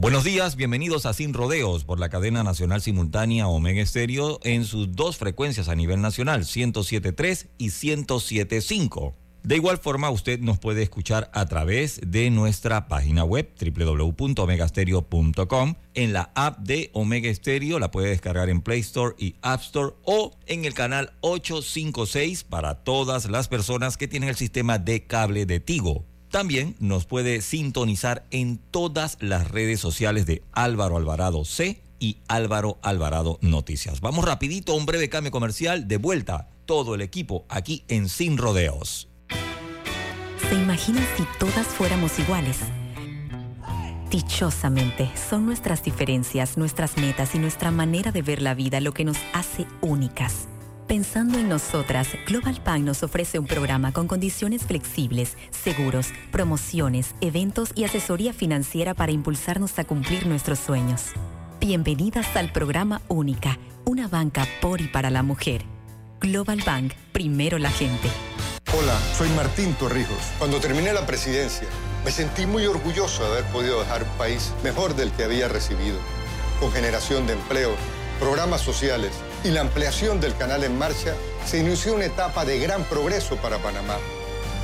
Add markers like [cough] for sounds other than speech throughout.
Buenos días, bienvenidos a Sin Rodeos por la cadena nacional simultánea Omega Estéreo en sus dos frecuencias a nivel nacional, 107.3 y 107.5. De igual forma, usted nos puede escuchar a través de nuestra página web www.omegastereo.com, en la app de Omega Stereo, la puede descargar en Play Store y App Store o en el canal 856 para todas las personas que tienen el sistema de cable de Tigo. También nos puede sintonizar en todas las redes sociales de Álvaro Alvarado C y Álvaro Alvarado Noticias. Vamos rapidito, un breve cambio comercial, de vuelta todo el equipo aquí en Sin Rodeos. ¿Se imaginan si todas fuéramos iguales? Dichosamente, son nuestras diferencias, nuestras metas y nuestra manera de ver la vida lo que nos hace únicas. Pensando en nosotras, Global Bank nos ofrece un programa con condiciones flexibles, seguros, promociones, eventos y asesoría financiera para impulsarnos a cumplir nuestros sueños. Bienvenidas al programa Única, una banca por y para la mujer. Global Bank, primero la gente. Hola, soy Martín Torrijos. Cuando terminé la presidencia, me sentí muy orgulloso de haber podido dejar un país mejor del que había recibido, con generación de empleo, programas sociales y la ampliación del canal en marcha, se inició una etapa de gran progreso para Panamá.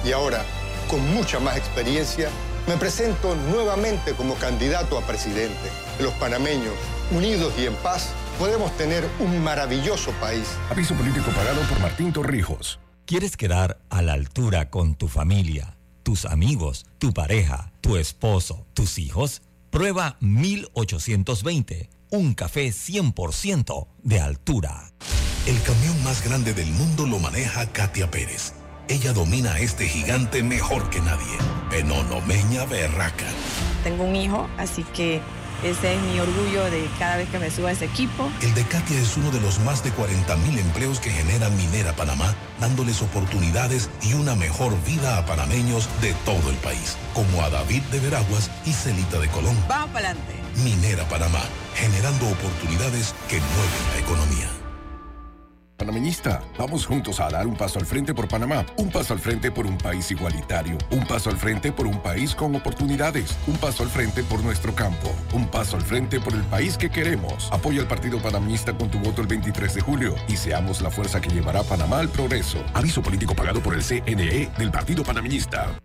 Y ahora, con mucha más experiencia, me presento nuevamente como candidato a presidente. Los panameños, unidos y en paz, podemos tener un maravilloso país. Aviso político pagado por Martín Torrijos. ¿Quieres quedar a la altura con tu familia, tus amigos, tu pareja, tu esposo, tus hijos? Prueba 1820 un café 100% de altura. El camión más grande del mundo lo maneja Katia Pérez. Ella domina este gigante mejor que nadie. Penonomeña Berraca. Tengo un hijo, así que ese es mi orgullo de cada vez que me subo a ese equipo. El de Katia es uno de los más de 40 mil empleos que genera Minera Panamá, dándoles oportunidades y una mejor vida a panameños de todo el país, como a David de Veraguas y Celita de Colón. Vamos para adelante. Minera Panamá, generando oportunidades que mueven la economía. Panameñista, vamos juntos a dar un paso al frente por Panamá, un paso al frente por un país igualitario, un paso al frente por un país con oportunidades, un paso al frente por nuestro campo, un paso al frente por el país que queremos. Apoya al Partido Panameñista con tu voto el 23 de julio y seamos la fuerza que llevará a Panamá al progreso. Aviso político pagado por el CNE del Partido Panameñista.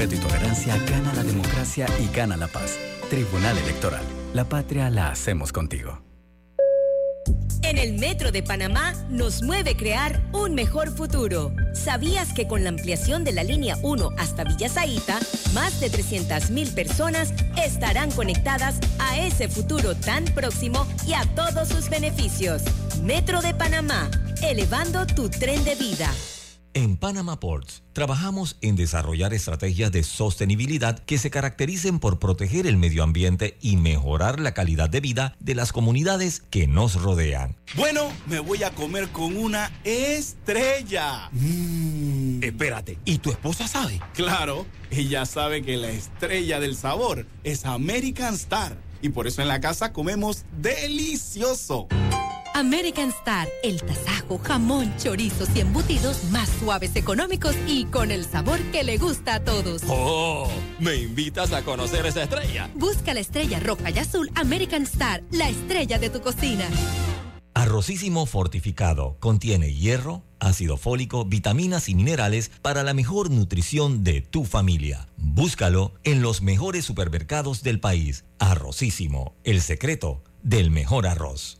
Respeto y tolerancia gana la democracia y gana la paz. Tribunal Electoral. La patria la hacemos contigo. En el Metro de Panamá nos mueve crear un mejor futuro. ¿Sabías que con la ampliación de la línea 1 hasta Villa Zaita, más de 300.000 personas estarán conectadas a ese futuro tan próximo y a todos sus beneficios? Metro de Panamá, elevando tu tren de vida. En Panama Ports trabajamos en desarrollar estrategias de sostenibilidad que se caractericen por proteger el medio ambiente y mejorar la calidad de vida de las comunidades que nos rodean. Bueno, me voy a comer con una estrella. Mm. Espérate, ¿y tu esposa sabe? Claro, ella sabe que la estrella del sabor es American Star. Y por eso en la casa comemos delicioso. American Star, el tasajo, jamón, chorizos y embutidos más suaves, económicos y con el sabor que le gusta a todos. ¡Oh! ¿Me invitas a conocer esa estrella? Busca la estrella roja y azul American Star, la estrella de tu cocina. Arrocísimo fortificado contiene hierro, ácido fólico, vitaminas y minerales para la mejor nutrición de tu familia. Búscalo en los mejores supermercados del país. Arrocísimo, el secreto del mejor arroz.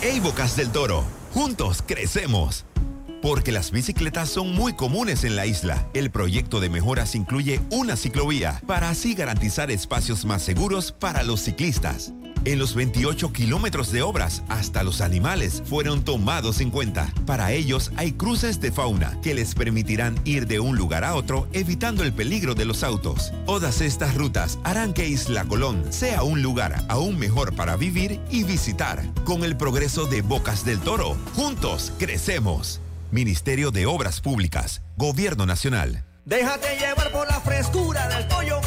Hey Bocas del Toro, juntos crecemos. Porque las bicicletas son muy comunes en la isla, el proyecto de mejoras incluye una ciclovía para así garantizar espacios más seguros para los ciclistas. En los 28 kilómetros de obras, hasta los animales fueron tomados en cuenta. Para ellos hay cruces de fauna que les permitirán ir de un lugar a otro evitando el peligro de los autos. Todas estas rutas harán que Isla Colón sea un lugar aún mejor para vivir y visitar. Con el progreso de Bocas del Toro, juntos crecemos. Ministerio de Obras Públicas, Gobierno Nacional. Déjate llevar por la frescura del pollo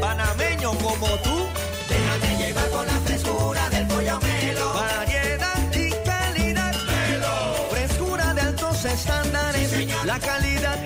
panameño como tú. Déjate llevar por la frescura del pollo melo. Variedad y calidad. Melo. Frescura de altos estándares. la calidad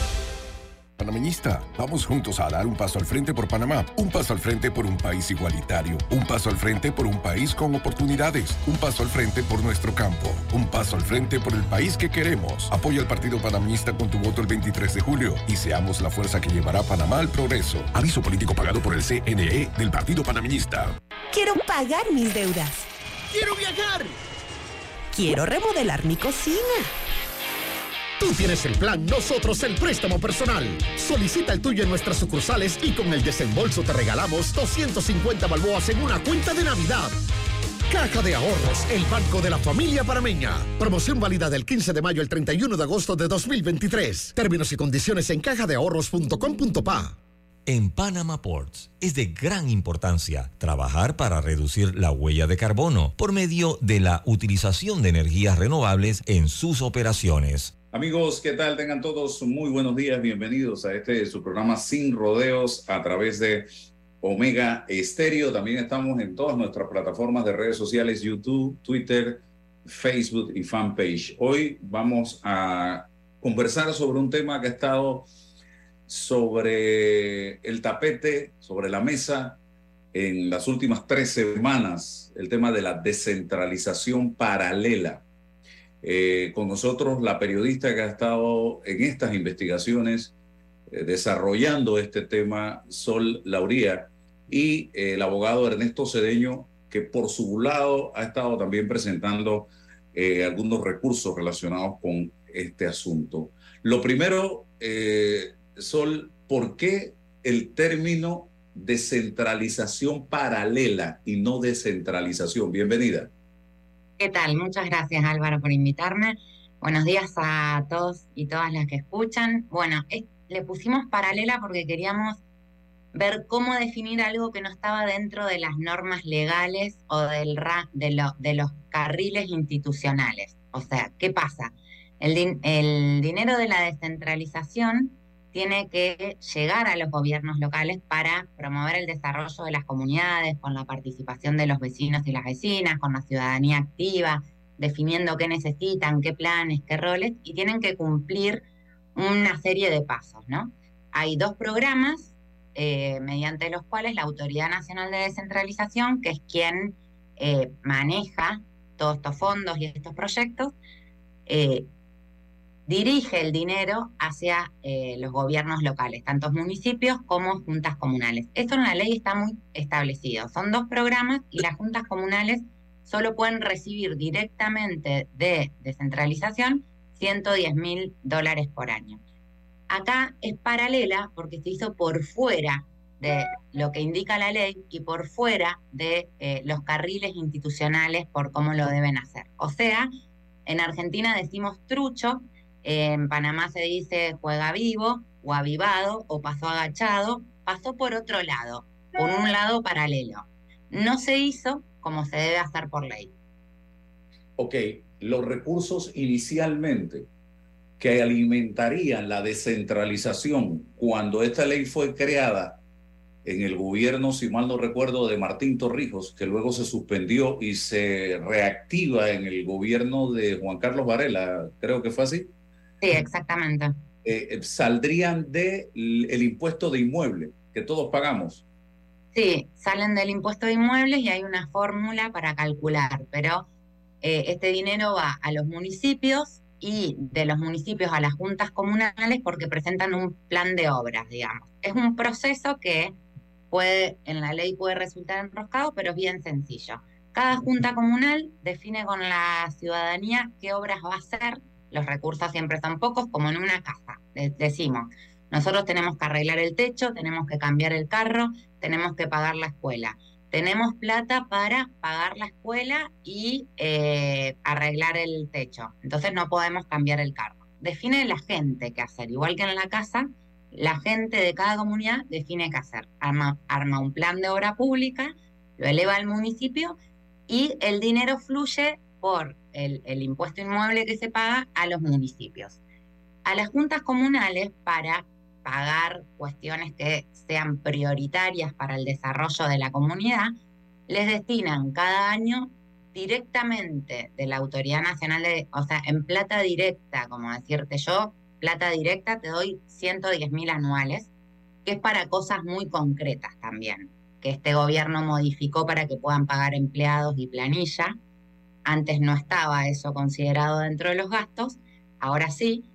Panameñista, vamos juntos a dar un paso al frente por Panamá, un paso al frente por un país igualitario, un paso al frente por un país con oportunidades, un paso al frente por nuestro campo, un paso al frente por el país que queremos. Apoya al Partido Panameñista con tu voto el 23 de julio y seamos la fuerza que llevará a Panamá al progreso. Aviso político pagado por el CNE del Partido Panameñista. Quiero pagar mis deudas. ¡Quiero viajar! Quiero remodelar mi cocina. Tú tienes el plan, nosotros el préstamo personal. Solicita el tuyo en nuestras sucursales y con el desembolso te regalamos 250 balboas en una cuenta de Navidad. Caja de Ahorros, el banco de la familia parameña. Promoción válida del 15 de mayo al 31 de agosto de 2023. Términos y condiciones en cajadeahorros.com.pa. En Panama Ports es de gran importancia trabajar para reducir la huella de carbono por medio de la utilización de energías renovables en sus operaciones. Amigos, ¿qué tal? Tengan todos muy buenos días. Bienvenidos a este su programa Sin Rodeos a través de Omega Estéreo. También estamos en todas nuestras plataformas de redes sociales, YouTube, Twitter, Facebook y fanpage. Hoy vamos a conversar sobre un tema que ha estado sobre el tapete, sobre la mesa en las últimas tres semanas, el tema de la descentralización paralela. Eh, con nosotros la periodista que ha estado en estas investigaciones eh, desarrollando este tema, Sol Lauría, y eh, el abogado Ernesto Cedeño, que por su lado ha estado también presentando algunos recursos relacionados con este asunto. Lo primero, Sol, ¿por qué el término descentralización paralela y no descentralización? Bienvenida. ¿Qué tal? Muchas gracias Álvaro por invitarme. Buenos días a todos y todas las que escuchan. Bueno, le pusimos paralela porque queríamos ver cómo definir algo que no estaba dentro de las normas legales o del de, los carriles institucionales. O sea, ¿qué pasa? El dinero de la descentralización tiene que llegar a los gobiernos locales para promover el desarrollo de las comunidades con la participación de los vecinos y las vecinas, con la ciudadanía activa, definiendo qué necesitan, qué planes, qué roles, y tienen que cumplir una serie de pasos, ¿no? Hay dos programas eh, mediante los cuales la Autoridad Nacional de Descentralización, que es quien eh, maneja todos estos fondos y estos proyectos, eh, dirige el dinero hacia los gobiernos locales, tanto municipios como juntas comunales. Esto en la ley está muy establecido. Son dos programas y las juntas comunales solo pueden recibir directamente de descentralización 110 mil dólares por año. Acá es paralela porque se hizo por fuera de lo que indica la ley y por fuera de eh, los carriles institucionales por cómo lo deben hacer. O sea, en Argentina decimos trucho, en Panamá se dice juega vivo o avivado o pasó agachado, pasó por otro lado, por un lado paralelo. No se hizo como se debe hacer por ley. Ok, los recursos inicialmente que alimentarían la descentralización cuando esta ley fue creada en el gobierno, si mal no recuerdo, de Martín Torrijos, que luego se suspendió y se reactiva en el gobierno de Juan Carlos Varela, creo que fue así. Sí, exactamente. Eh, eh, saldrían del el impuesto de inmueble que todos pagamos. Sí, salen del impuesto de inmuebles y hay una fórmula para calcular, pero eh, este dinero va a los municipios y de los municipios a las juntas comunales porque presentan un plan de obras, digamos. Es un proceso que puede, en la ley puede resultar enroscado, pero es bien sencillo. Cada junta comunal define con la ciudadanía qué obras va a hacer. Los recursos siempre son pocos, como en una casa. Decimos, nosotros tenemos que arreglar el techo, tenemos que cambiar el carro, tenemos que pagar la escuela tenemos plata para pagar la escuela y eh, arreglar el techo. Entonces no podemos cambiar el carro. Define la gente qué hacer. Igual que en la casa, la gente de cada comunidad define qué hacer. Arma, un plan de obra pública, lo eleva al municipio y el dinero fluye por el, impuesto inmueble que se paga a los municipios. A las juntas comunales para pagar cuestiones que sean prioritarias para el desarrollo de la comunidad, les destinan cada año directamente de la Autoridad Nacional de, o sea, en plata directa, como decirte yo, plata directa te doy 110 mil anuales, que es para cosas muy concretas también, que este gobierno modificó para que puedan pagar empleados y planilla. Antes no estaba eso considerado dentro de los gastos, ahora sí,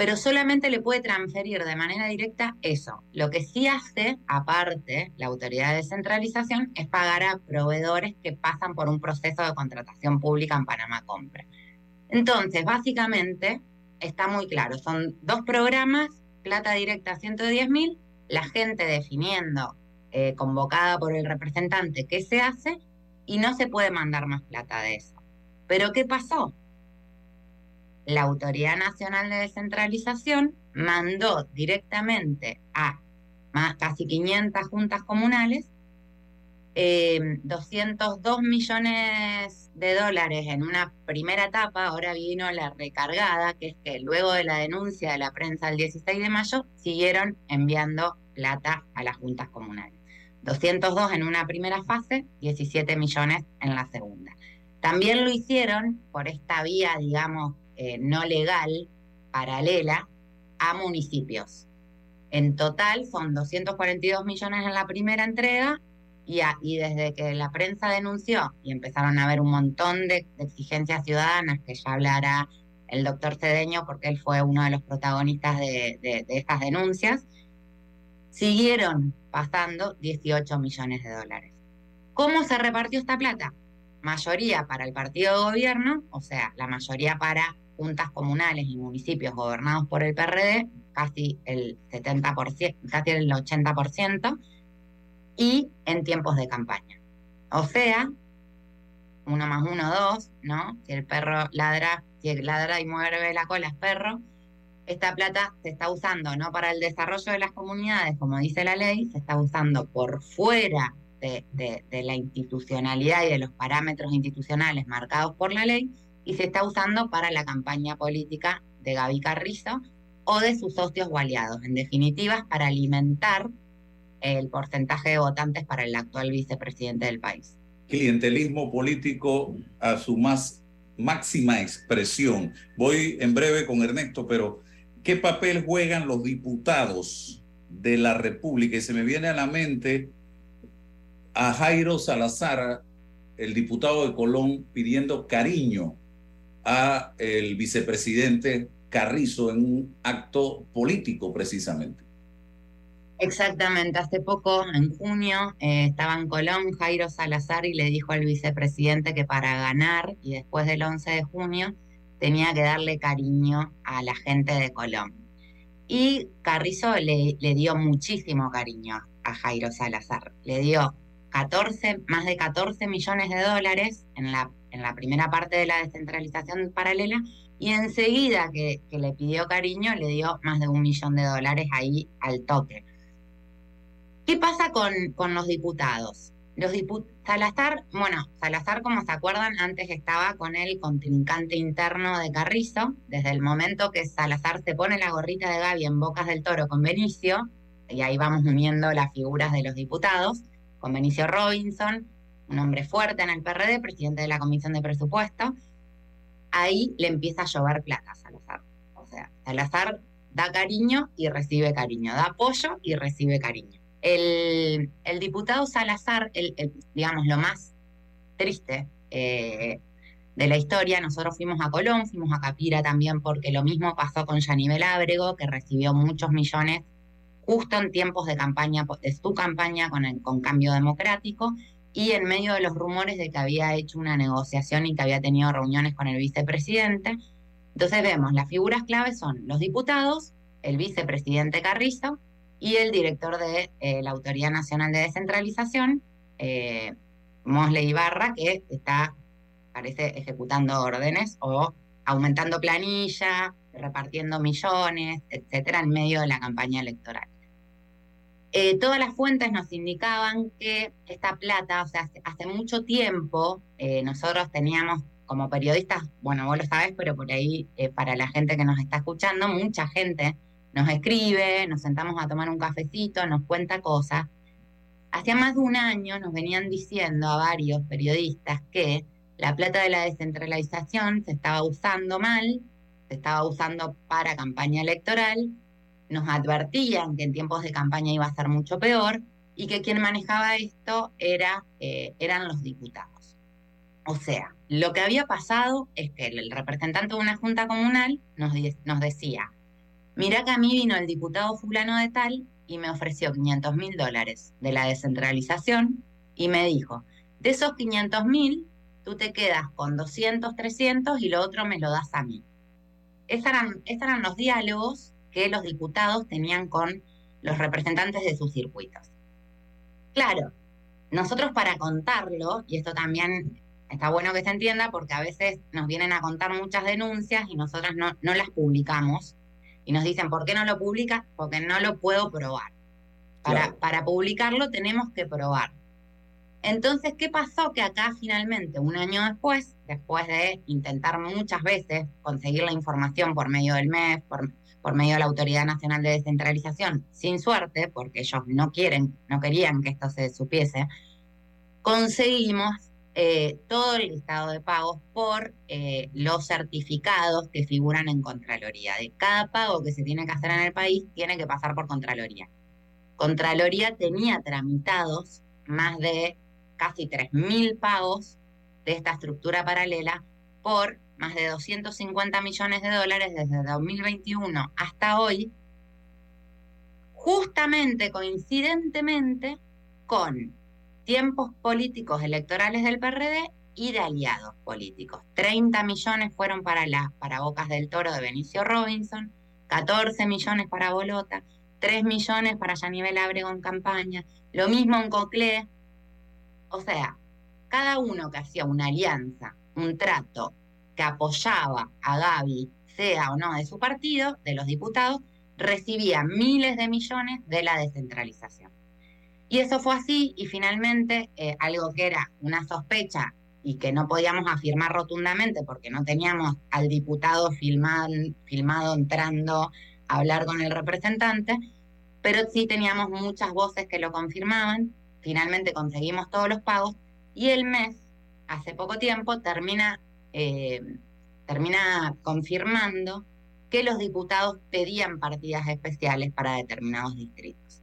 pero solamente le puede transferir de manera directa eso. Lo que sí hace, aparte, la autoridad de descentralización, es pagar a proveedores que pasan por un proceso de contratación pública en Panamá Compra. Entonces, básicamente, está muy claro, son dos programas, plata directa 110 mil, la gente definiendo, eh, convocada por el representante, qué se hace, y no se puede mandar más plata de eso. Pero ¿qué pasó? la Autoridad Nacional de Descentralización mandó directamente a más, casi 500 juntas comunales 202 eh, millones de dólares en una primera etapa, ahora vino la recargada, que es que luego de la denuncia de la prensa el 16 de mayo, siguieron enviando plata a las juntas comunales. 202 en una primera fase, 17 millones en la segunda. También lo hicieron por esta vía, digamos, eh, no legal paralela a municipios. En total son 242 millones en la primera entrega y, y, desde que la prensa denunció y empezaron a haber un montón de, exigencias ciudadanas que ya hablará el doctor Cedeño porque él fue uno de los protagonistas de, de estas denuncias, siguieron pasando 18 millones de dólares. ¿Cómo se repartió esta plata? Mayoría para el partido de gobierno, o sea, la mayoría para juntas comunales y municipios gobernados por el PRD, casi el 70%, casi el 80%, y en tiempos de campaña. O sea, uno más uno, dos, ¿no? Si el perro ladra, si ladra y mueve la cola es perro, esta plata se está usando no para el desarrollo de las comunidades, como dice la ley, se está usando por fuera de, la institucionalidad y de los parámetros institucionales marcados por la ley y se está usando para la campaña política de Gaby Carrizo o de sus socios o aliados, en definitiva, para alimentar el porcentaje de votantes para el actual vicepresidente del país. Clientelismo político a su más máxima expresión. Voy en breve con Ernesto, pero ¿qué papel juegan los diputados de la República y se me viene a la mente a Jairo Salazar, el diputado de Colón, pidiendo cariño a el vicepresidente Carrizo en un acto político precisamente. Exactamente, hace poco, en junio, eh, estaba en Colón Jairo Salazar y le dijo al vicepresidente que para ganar y después del 11 de junio tenía que darle cariño a la gente de Colón. Y Carrizo le, le dio muchísimo cariño a Jairo Salazar. Le dio 14, más de 14 millones de dólares en la, en la primera parte de la descentralización paralela y enseguida que, que le pidió cariño le dio más de un millón de dólares ahí al toque. ¿Qué pasa con, con los diputados? Los diput Salazar, bueno, Salazar, como se acuerdan, antes estaba con el contrincante interno de Carrizo. Desde el momento que Salazar se pone la gorrita de Gaby en Bocas del Toro con Benicio, y ahí vamos uniendo las figuras de los diputados, con Benicio Robinson, un hombre fuerte en el PRD, presidente de la Comisión de Presupuesto, ahí le empieza a llover plata a Salazar. O sea, Salazar da cariño y recibe cariño, da apoyo y recibe cariño. El, diputado Salazar, digamos, lo más triste eh, de la historia, nosotros fuimos a Colón, fuimos a Capira también, porque lo mismo pasó con Yanivel Ábrego, que recibió muchos millones justo en tiempos de campaña, de su campaña con, Cambio Democrático, y en medio de los rumores de que había hecho una negociación y que había tenido reuniones con el vicepresidente. Entonces vemos, las figuras claves son los diputados, el vicepresidente Carrizo y el director de eh, la Autoridad Nacional de Descentralización, eh, Mosley Ibarra, que está, parece, ejecutando órdenes o aumentando planilla, repartiendo millones, etcétera, en medio de la campaña electoral. Eh, todas las fuentes nos indicaban que esta plata, o sea, hace, mucho tiempo eh, nosotros teníamos como periodistas, bueno, vos lo sabes, pero por ahí eh, para la gente que nos está escuchando, mucha gente nos escribe, nos sentamos a tomar un cafecito, nos cuenta cosas. Hacía más de un año nos venían diciendo a varios periodistas que la plata de la descentralización se estaba usando mal, se estaba usando para campaña electoral nos advertían que en tiempos de campaña iba a ser mucho peor y que quien manejaba esto era, eh, eran los diputados. O sea, lo que había pasado es que el representante de una junta comunal nos, nos decía, mira que a mí vino el diputado fulano de tal y me ofreció 500 mil dólares de la descentralización y me dijo, de esos 500 mil, tú te quedas con 200, 300 y lo otro me lo das a mí. Esos eran, esos eran los diálogos que los diputados tenían con los representantes de sus circuitos. Claro, nosotros para contarlo, y esto también está bueno que se entienda porque a veces nos vienen a contar muchas denuncias y nosotras no, no las publicamos y nos dicen, ¿por qué no lo publicas? Porque no lo puedo probar. Para, claro. para publicarlo tenemos que probar. Entonces, ¿qué pasó? Que acá finalmente, un año después, después de intentar muchas veces conseguir la información por medio del MEF, por, medio de la Autoridad Nacional de Descentralización, sin suerte, porque ellos no quieren, no querían que esto se supiese, conseguimos eh, todo el listado de pagos por eh, los certificados que figuran en Contraloría. De cada pago que se tiene que hacer en el país, tiene que pasar por Contraloría. Contraloría tenía tramitados más de casi 3.000 pagos de esta estructura paralela por más de 250 millones de dólares desde 2021 hasta hoy, justamente coincidentemente con tiempos políticos electorales del PRD y de aliados políticos. 30 millones fueron para, la, para Bocas del Toro de Benicio Robinson, 14 millones para Bolota, 3 millones para Yanivel Abrego en campaña, lo mismo en Coclé. O sea, cada uno que hacía una alianza, un trato que apoyaba a Gaby, sea o no de su partido, de los diputados, recibía miles de millones de la descentralización. Y eso fue así y finalmente eh, algo que era una sospecha y que no podíamos afirmar rotundamente porque no teníamos al diputado filmado, filmado entrando a hablar con el representante, pero sí teníamos muchas voces que lo confirmaban. Finalmente conseguimos todos los pagos y el mes, hace poco tiempo, termina eh, termina confirmando que los diputados pedían partidas especiales para determinados distritos.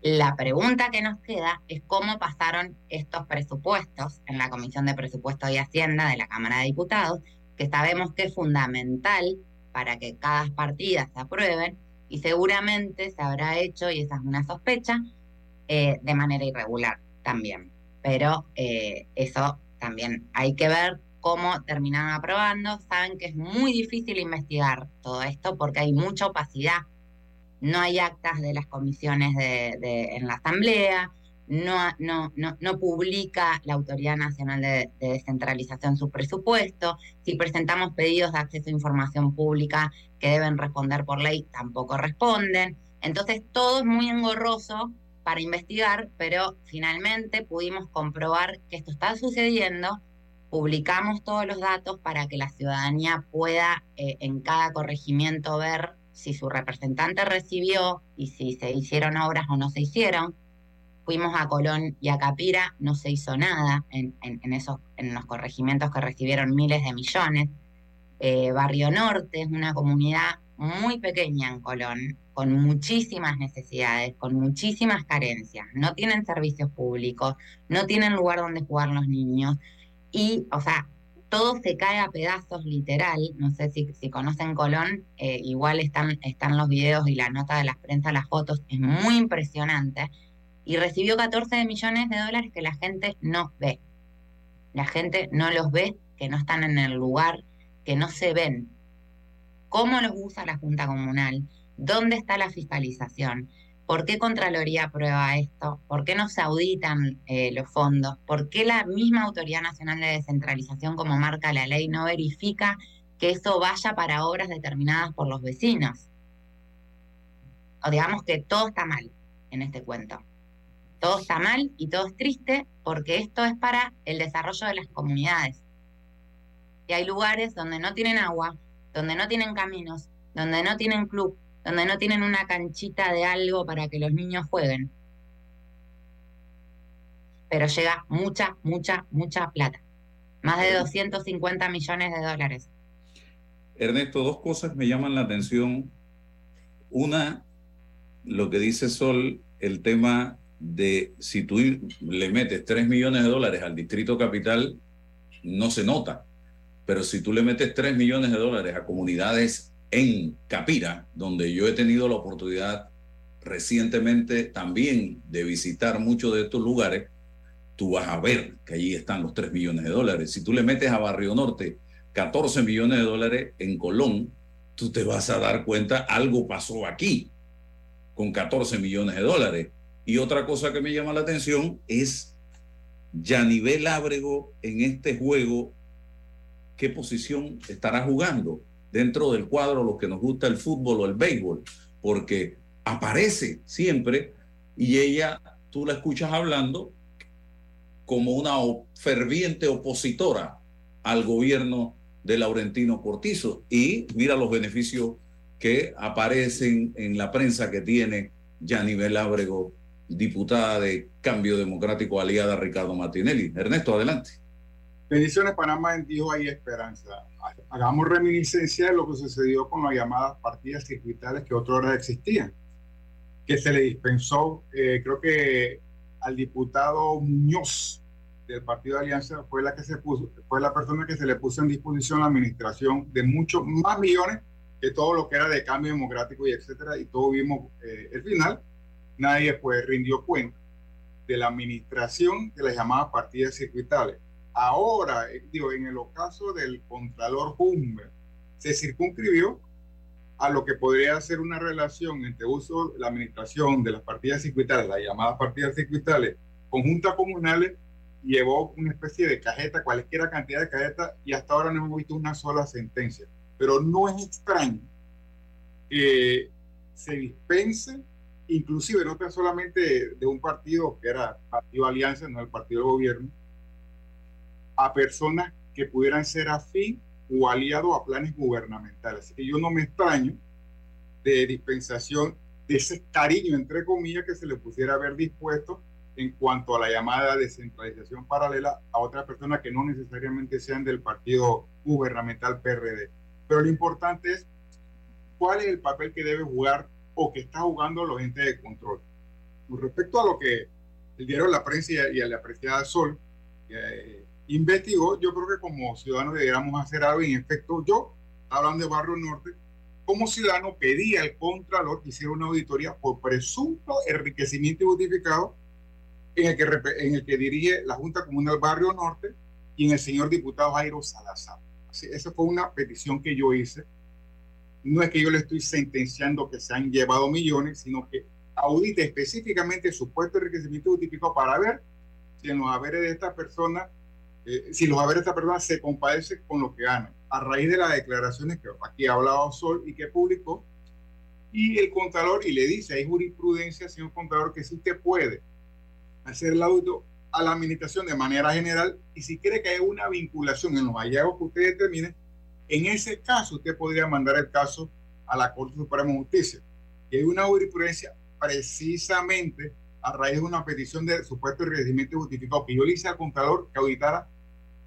La pregunta que nos queda es cómo pasaron estos presupuestos en la Comisión de Presupuesto y Hacienda de la Cámara de Diputados, que sabemos que es fundamental para que cada partida se aprueben y seguramente se habrá hecho, y esa es una sospecha, eh, de manera irregular también. Pero eh, eso también hay que ver cómo terminaron aprobando. Saben que es muy difícil investigar todo esto porque hay mucha opacidad. No hay actas de las comisiones en la Asamblea, no, no, no, no, publica la Autoridad Nacional de, de, Descentralización su presupuesto. Si presentamos pedidos de acceso a información pública que deben responder por ley, tampoco responden. Entonces, todo es muy engorroso para investigar, pero finalmente pudimos comprobar que esto está sucediendo publicamos todos los datos para que la ciudadanía pueda eh, en cada corregimiento ver si su representante recibió y si se hicieron obras o no se hicieron. Fuimos a Colón y a Capira, no se hizo nada en, esos, en los corregimientos que recibieron miles de millones. Eh, Barrio Norte es una comunidad muy pequeña en Colón, con muchísimas necesidades, con muchísimas carencias. No tienen servicios públicos, no tienen lugar donde jugar los niños, y, o sea, todo se cae a pedazos literal. No sé si, conocen Colón, eh, igual están, están los videos y la nota de las prensa, las fotos, es muy impresionante. Y recibió 14 millones de dólares que la gente no ve. La gente no los ve, que no están en el lugar, que no se ven. ¿Cómo los usa la Junta Comunal? ¿Dónde está la fiscalización? ¿Por qué Contraloría aprueba esto? ¿Por qué no se auditan eh, los fondos? ¿Por qué la misma Autoridad Nacional de Descentralización, como marca la ley, no verifica que eso vaya para obras determinadas por los vecinos? O digamos que todo está mal en este cuento. Todo está mal y todo es triste porque esto es para el desarrollo de las comunidades. Y hay lugares donde no tienen agua, donde no tienen caminos, donde no tienen club, donde no tienen una canchita de algo para que los niños jueguen. Pero llega mucha, mucha, mucha plata. Más de 250 millones de dólares. Ernesto, dos cosas me llaman la atención. Una, lo que dice Sol, el tema de si tú le metes 3 millones de dólares al distrito capital, no se nota. Pero si tú le metes 3 millones de dólares a comunidades en Capira, donde yo he tenido la oportunidad recientemente también de visitar muchos de estos lugares, tú vas a ver que allí están los 3 millones de dólares. Si tú le metes a Barrio Norte 14 millones de dólares en Colón, tú te vas a dar cuenta, algo pasó aquí con 14 millones de dólares. Y otra cosa que me llama la atención es Yanivel Ábrego en este juego, ¿qué posición estará jugando? dentro del cuadro los que nos gusta el fútbol o el béisbol, porque aparece siempre y ella, tú la escuchas hablando como una ferviente opositora al gobierno de Laurentino Cortizo. Y mira los beneficios que aparecen en la prensa que tiene Yanivel Ábrego, diputada de Cambio Democrático aliada a Ricardo Martinelli. Ernesto, adelante. Bendiciones, Panamá, en Dios hay esperanza. Hagamos reminiscencia de lo que sucedió con las llamadas partidas circuitales que otra hora existían, que se le dispensó, eh, creo que al diputado Muñoz del Partido de Alianza fue la que se puso, fue la persona que se le puso en disposición la administración de muchos más millones que todo lo que era de cambio democrático y etcétera, y todos vimos eh, el final, nadie pues rindió cuenta de la administración de las llamadas partidas circuitales Ahora, eh, digo, en el ocaso del Contralor Humber, se circunscribió a lo que podría ser una relación entre uso, la administración de las partidas circuitales, las llamadas partidas circuitales, conjuntas comunales, llevó una especie de cajeta, cualquier cantidad de cajeta, y hasta ahora no hemos visto una sola sentencia. Pero no es extraño que se dispense, inclusive no solamente de un partido que era Partido Alianza, no el Partido de Gobierno, a personas que pudieran ser afín o aliado a planes gubernamentales. Así que yo no me extraño de dispensación de ese cariño, entre comillas, que se le pusiera haber dispuesto en cuanto a la llamada descentralización paralela a otras personas que no necesariamente sean del partido gubernamental PRD. Pero lo importante es cuál es el papel que debe jugar o que está jugando los entes de control. Con respecto a lo que el diario La Prensa y a la apreciada Sol eh, investigó, yo creo que como ciudadanos deberíamos hacer algo. En efecto, yo, hablando de Barrio Norte, como ciudadano pedí al Contralor que hiciera una auditoría por presunto enriquecimiento justificado en el que, en el que dirige la Junta Comunal Barrio Norte y en el señor diputado Jairo Salazar. Así, esa fue una petición que yo hice. No es que yo le estoy sentenciando que se han llevado millones, sino que audite específicamente su puesto de enriquecimiento justificado para ver si en los haberes de esta persona, eh, si los haberes de esta persona se compadece con lo que gana, a raíz de las declaraciones que aquí ha hablado Sol y que publicó, y el contador, y le dice, hay jurisprudencia, señor contador, que si usted puede hacer el audito a la administración de manera general, y si cree que hay una vinculación en los hallazgos que usted determine, en ese caso usted podría mandar el caso a la Corte Suprema de Justicia. Y hay una jurisprudencia precisamente a raíz de una petición de supuesto enriquecimiento justificado que yo le hice al contador que auditara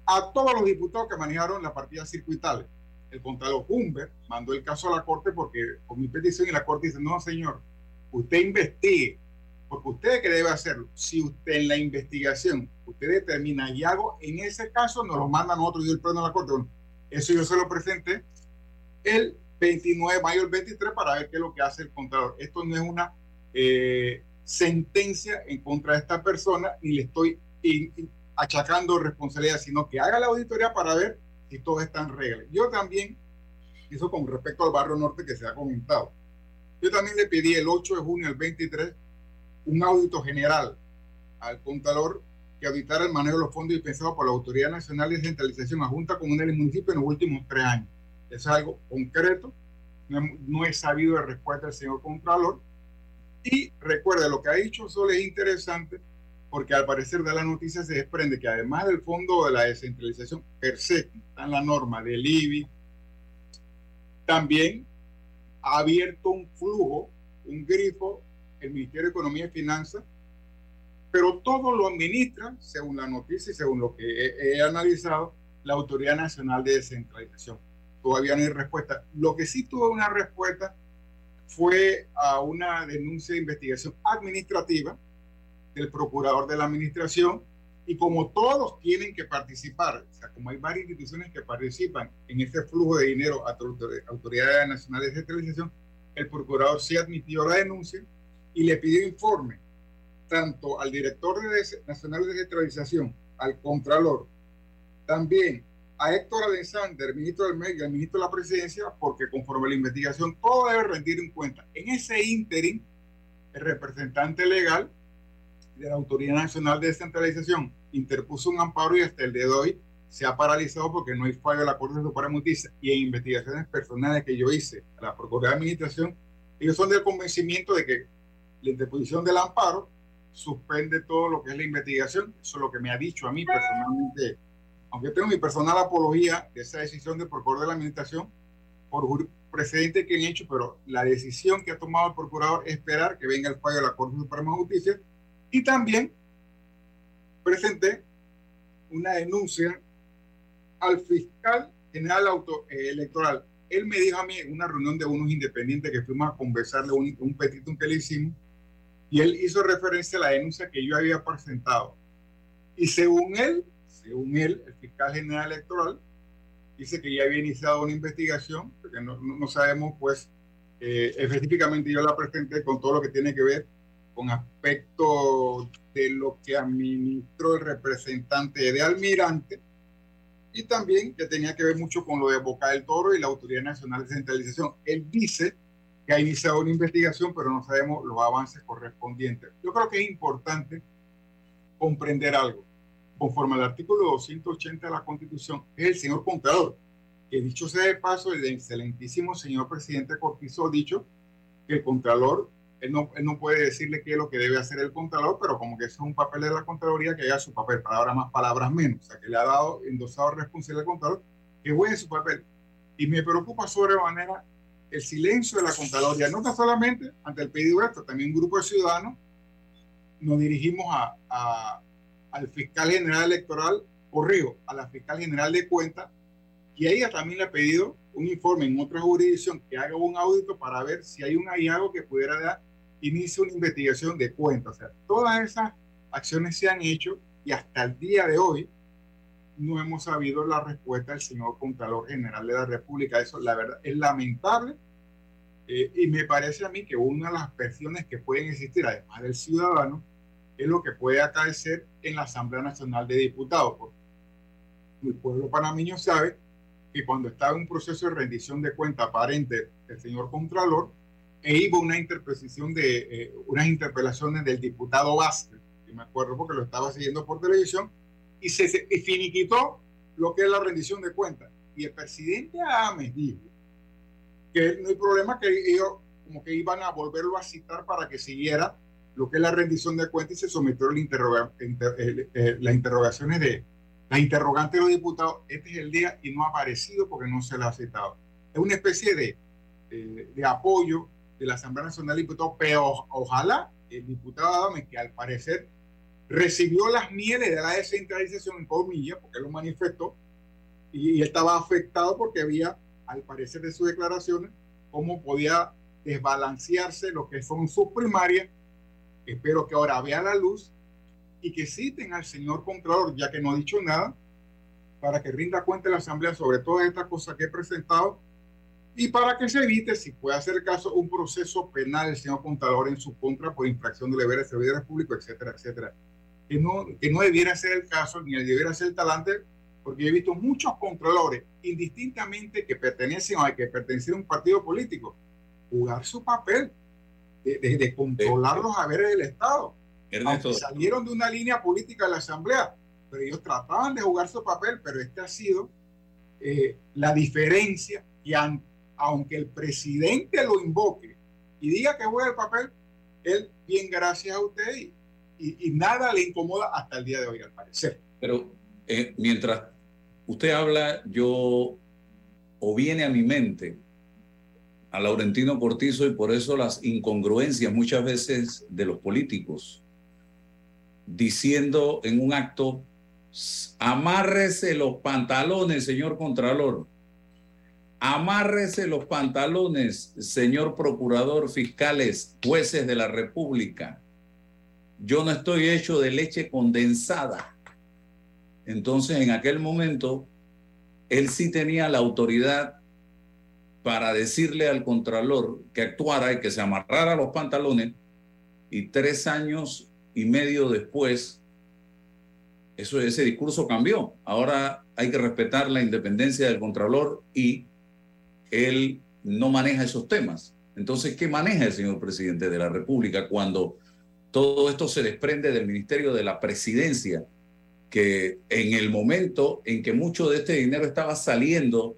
a todos los diputados que manejaron las partidas circuitales. El contador Humber mandó el caso a la corte porque con mi petición y la corte dice, no señor, usted investigue, porque usted que debe hacerlo. Si usted en la investigación, usted determina y hago, en ese caso nos lo mandan nosotros y el pleno a la corte. Eso yo se lo presenté el 29 de mayo del 23 para ver qué es lo que hace el contador. Esto no es una eh, sentencia en contra de esta persona y le estoy achacando responsabilidad, sino que haga la auditoría para ver si todo está en regla. Yo también, eso con respecto al barrio norte que se ha comentado, yo también le pedí el 8 de junio del 23 un audito general al contador que auditara el manejo de los fondos dispensados por la Autoridad Nacional de Centralización a Junta Comunal y Municipio en los últimos tres años. Es algo concreto, no, no he sabido de respuesta del señor Contralor, y recuerde, lo que ha dicho Sol es interesante porque al parecer de la noticia se desprende que además del fondo de la descentralización per se, está en la norma del IBI, también ha abierto un flujo, un grifo, el Ministerio de Economía y Finanzas, pero todo lo administra, según la noticia y según lo que he, he analizado, la Autoridad Nacional de Descentralización. Todavía no hay respuesta. Lo que sí tuvo una respuesta fue a una denuncia de investigación administrativa del procurador de la administración y como todos tienen que participar, o sea, como hay varias instituciones que participan en este flujo de dinero a autoridades nacionales de centralización, el procurador sí admitió la denuncia y le pidió informe tanto al director de nacional de centralización, al contralor, también a Héctor Alexander, ministro del Medio, al ministro de la Presidencia, porque conforme a la investigación todo debe rendir en cuenta. En ese ínterin, el representante legal de la Autoridad Nacional de Descentralización interpuso un amparo y hasta el día de hoy se ha paralizado porque no hay fallo de la Corte Suprema de Justicia y en investigaciones personales que yo hice a la Procuraduría de Administración, ellos son del convencimiento de que la interposición del amparo suspende todo lo que es la investigación. Eso es lo que me ha dicho a mí personalmente aunque tengo mi personal apología de esa decisión del procurador de la administración por precedente que han hecho, pero la decisión que ha tomado el procurador es esperar que venga el fallo de la Corte Suprema de Justicia y también presenté una denuncia al fiscal general auto, eh, electoral. Él me dijo a mí en una reunión de unos independientes que fuimos a conversarle un, un petito que le hicimos y él hizo referencia a la denuncia que yo había presentado. Y según él, según él, el fiscal general electoral dice que ya había iniciado una investigación, porque no, no, sabemos, pues, eh, específicamente yo la presenté con todo lo que tiene que ver con aspectos de lo que administró el representante de Almirante y también que tenía que ver mucho con lo de Boca del Toro y la Autoridad Nacional de Centralización. Él dice que ha iniciado una investigación, pero no sabemos los avances correspondientes. Yo creo que es importante comprender algo conforme al artículo 280 de la Constitución, es el señor contador, que dicho sea de paso, el excelentísimo señor presidente Cortizo ha dicho que el contador, él no, él no puede decirle qué es lo que debe hacer el contador, pero como que eso es un papel de la Contraloría, que haga su papel, palabras más, palabras menos, o sea, que le ha dado, endosado responsabilidad al contador, que juegue su papel. Y me preocupa sobremanera el silencio de la Contraloría, no solamente ante el pedido esto, también un grupo de ciudadanos. Nos dirigimos a al fiscal general electoral, corrijo, a la fiscal general de cuentas, Y a ella también le ha pedido un informe en otra jurisdicción que haga un audito para ver si hay un hallazgo que pudiera dar inicio una investigación de cuentas. O sea, todas esas acciones se han hecho y hasta el día de hoy no hemos sabido la respuesta del señor Contralor General de la República. Eso, la verdad, es lamentable. Eh, y me parece a mí que una de las versiones que pueden existir, además del ciudadano, es lo que puede acaecer en la Asamblea Nacional de Diputados. Porque el pueblo panameño sabe que cuando estaba en un proceso de rendición de cuenta aparente del señor Contralor, e iba una interpretación de eh, unas interpelaciones del diputado Vázquez, que me acuerdo porque lo estaba siguiendo por televisión, y se, finiquitó lo que es la rendición de cuentas. Y el presidente Ames dijo que no hay problema que ellos como que iban a volverlo a citar para que siguiera lo que es la rendición de cuentas y se sometió la interroga, eh, las interrogaciones de la interrogante de los diputados. Este es el día y no ha aparecido porque no se la ha citado. Es una especie de, de apoyo de la Asamblea Nacional de Diputados, pero ojalá el diputado Adame, que al parecer recibió las mieles de la descentralización en comillas, porque lo manifestó, y, él estaba afectado porque había, al parecer de sus declaraciones, cómo podía desbalancearse lo que son sus primarias. Espero que ahora vea la luz y que citen al señor Contralor, ya que no ha dicho nada, para que rinda cuenta la Asamblea sobre todas estas cosas que he presentado y para que se evite, si puede hacer caso, un proceso penal del señor contador en su contra por infracción de deberes de servidores públicos, etcétera, etcétera. Que no, que no debiera ser el caso, ni debiera ser el talante, porque he visto muchos controladores, indistintamente que pertenecen o que pertenecen a un partido político, jugar su papel de, de, controlar los haberes del Estado. Ernesto. salieron de una línea política de la Asamblea, pero ellos trataban de jugar su papel, pero este ha sido eh, la diferencia y ante aunque el presidente lo invoque y diga que juega el papel, él, bien gracias a usted, y, nada le incomoda hasta el día de hoy, al parecer. Pero eh, mientras usted habla, yo, o viene a mi mente, a Laurentino Cortizo y por eso las incongruencias muchas veces de los políticos, diciendo en un acto, amárrese los pantalones, señor Contralor. Amárrese los pantalones, señor procurador, fiscales, jueces de la República. Yo no estoy hecho de leche condensada. Entonces, en aquel momento, él sí tenía la autoridad para decirle al contralor que actuara y que se amarrara los pantalones. Y tres años y medio después, ese discurso cambió. Ahora hay que respetar la independencia del contralor y él no maneja esos temas. Entonces, ¿qué maneja el señor presidente de la República cuando todo esto se desprende del Ministerio de la Presidencia, que en el momento en que mucho de este dinero estaba saliendo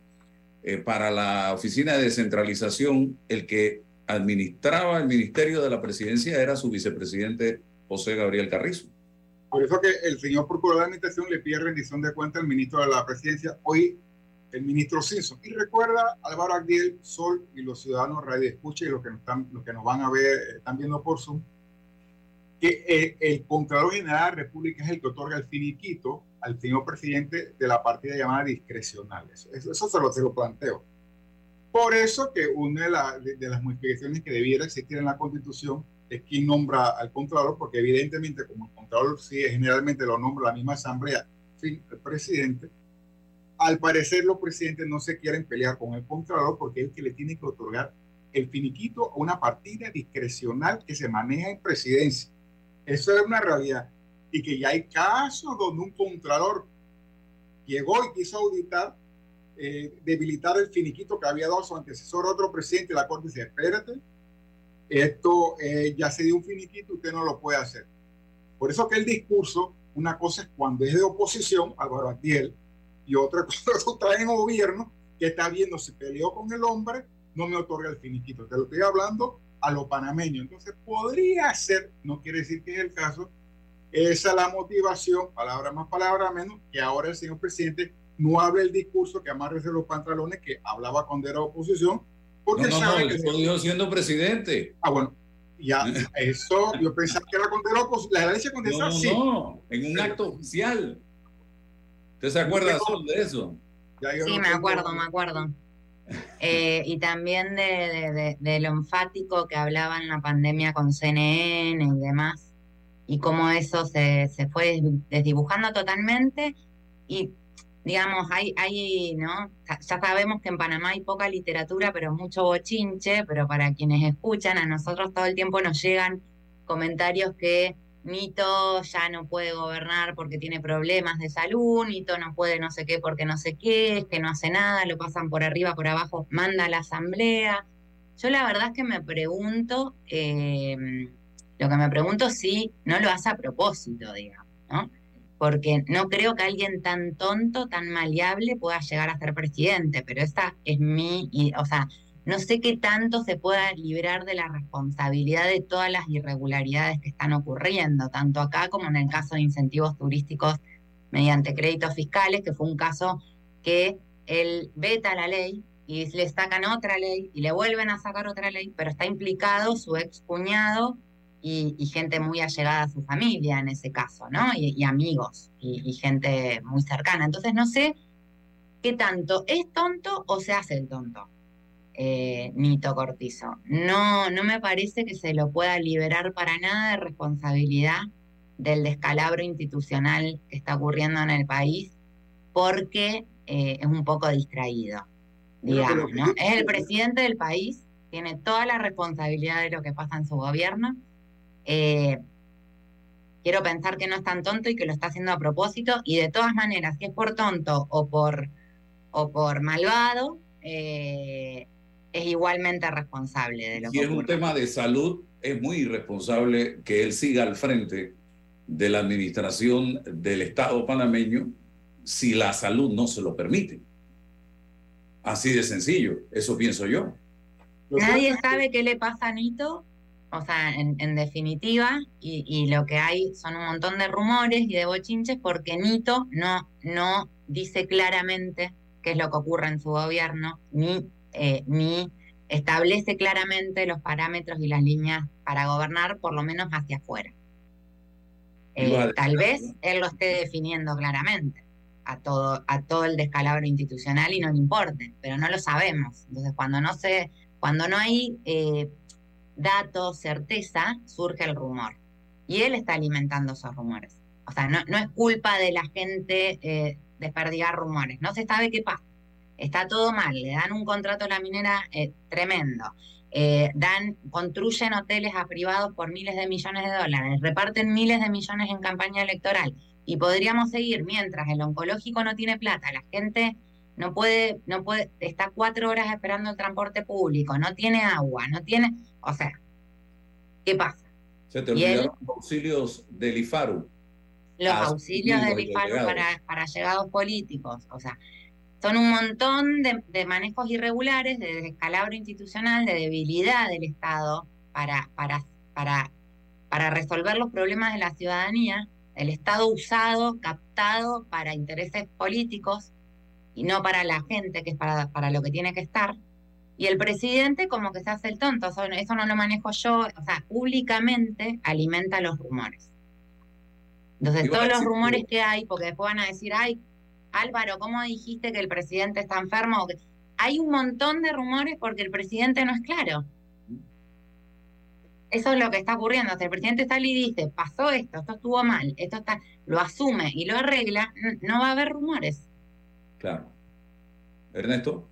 eh, para la oficina de descentralización, el que administraba el Ministerio de la Presidencia era su vicepresidente José Gabriel Carrizo. Por eso que el señor Procurador de Administración le pide rendición de cuenta al ministro de la Presidencia. Hoy el ministro Simpson. Y recuerda, Álvaro Agdiel, Sol y los ciudadanos Radio Escucha y los que nos, están, los que nos van a ver, eh, están viendo por Zoom, que eh, el Contralor General de la República es el que otorga el finiquito al señor presidente de la partida llamada discrecional. Eso, eso, se, lo, se, planteo. Por eso que una de, las modificaciones que debiera existir en la Constitución es quien nombra al Contralor, porque evidentemente como el Contralor sí generalmente lo nombra la misma Asamblea, fin, el presidente, al parecer los presidentes no se quieren pelear con el Contralor porque es el que le tiene que otorgar el finiquito a una partida discrecional que se maneja en presidencia. Eso es una realidad. Y que ya hay casos donde un Contralor llegó y quiso auditar, eh, debilitar el finiquito que había dado su antecesor, otro presidente de la Corte, dice, espérate, esto eh, ya se dio un finiquito, usted no lo puede hacer. Por eso que el discurso, una cosa es cuando es de oposición, Álvaro Atiel, y otra [laughs] cosa trae en gobierno que está viendo si peleó con el hombre, no me otorga el finiquito. Te lo estoy hablando a lo panameño. Entonces, podría ser, no quiere decir que es el caso, esa es la motivación, palabra más, palabra menos, que ahora el señor presidente no hable el discurso que amarrese los pantalones que hablaba cuando era oposición. Porque no, no, no, que lo dijo siendo presidente. Ah, bueno, ya, [laughs] eso yo pensaba que era cuando era oposición. La herencia condensada, no, no, no, en un acto oficial. ¿Usted se acuerda de eso? Sí, me acuerdo, me acuerdo. Eh, y también de, de, de, de, lo enfático que hablaba en la pandemia con CNN y demás, y cómo eso se, se fue desdibujando totalmente. Y digamos, hay, hay, ¿no? Ya sabemos que en Panamá hay poca literatura, pero mucho bochinche, pero para quienes escuchan, a nosotros todo el tiempo nos llegan comentarios que Nito ya no puede gobernar porque tiene problemas de salud, Nito no puede no sé qué porque no sé qué, es que no hace nada, lo pasan por arriba, por abajo, manda a la asamblea. Yo la verdad es que me pregunto, eh, lo que me pregunto si no lo hace a propósito, digamos, ¿no? Porque no creo que alguien tan tonto, tan maleable pueda llegar a ser presidente, pero esta es mi, o sea, no sé qué tanto se pueda librar de la responsabilidad de todas las irregularidades que están ocurriendo, tanto acá como en el caso de incentivos turísticos mediante créditos fiscales, que fue un caso que él veta la ley y le sacan otra ley y le vuelven a sacar otra ley, pero está implicado su ex cuñado y, gente muy allegada a su familia en ese caso, ¿no? Y, y amigos y, y gente muy cercana. Entonces no sé qué tanto es tonto o se hace el tonto eh, Nito Cortizo. No, no me parece que se lo pueda liberar para nada de responsabilidad del descalabro institucional que está ocurriendo en el país, porque eh, es un poco distraído, digamos, ¿no? Es el presidente del país, tiene toda la responsabilidad de lo que pasa en su gobierno. Eh, quiero pensar que no es tan tonto y que lo está haciendo a propósito, y de todas maneras, si es por tonto o por, o por malvado, eh, es igualmente responsable de lo si que es un tema de salud, es muy irresponsable que él siga al frente de la administración del Estado panameño si la salud no se lo permite. Así de sencillo, eso pienso yo. Nadie sabe qué le pasa a Nito, o sea, en, en definitiva, y, y, lo que hay son un montón de rumores y de bochinches porque Nito no, no dice claramente qué es lo que ocurre en su gobierno, ni eh, ni establece claramente los parámetros y las líneas para gobernar, por lo menos hacia afuera. Eh, tal vez él lo esté definiendo claramente a todo, a todo el descalabro institucional y no le importe, pero no lo sabemos. Entonces, cuando no se, cuando no hay eh, datos, certeza, surge el rumor. Y él está alimentando esos rumores. O sea, no, no es culpa de la gente eh, desperdigar rumores. No se sabe qué pasa está todo mal, le dan un contrato a la minera eh, tremendo, eh, dan, construyen hoteles a privados por miles de millones de dólares, reparten miles de millones en campaña electoral y podríamos seguir mientras el oncológico no tiene plata, la gente no puede, no puede, está cuatro horas esperando el transporte público, no tiene agua, no tiene, o sea, ¿qué pasa? Se te olvidaron los auxilios del IFARU. Los auxilios del IFARU para, para llegados políticos, o sea, son un montón de, de, manejos irregulares, de descalabro institucional, de debilidad del Estado para, para, para, para resolver los problemas de la ciudadanía, el Estado usado, captado para intereses políticos y no para la gente, que es para, para lo que tiene que estar. Y el presidente como que se hace el tonto, eso, eso no lo manejo yo, o sea, públicamente alimenta los rumores. Entonces, todos los rumores que hay, porque después van a decir, ay, Álvaro, ¿cómo dijiste que el presidente está enfermo? Hay un montón de rumores porque el presidente no es claro. Eso es lo que está ocurriendo. Si el presidente sale y dice, pasó esto, esto estuvo mal, esto está, lo asume y lo arregla, no va a haber rumores. Claro. Ernesto.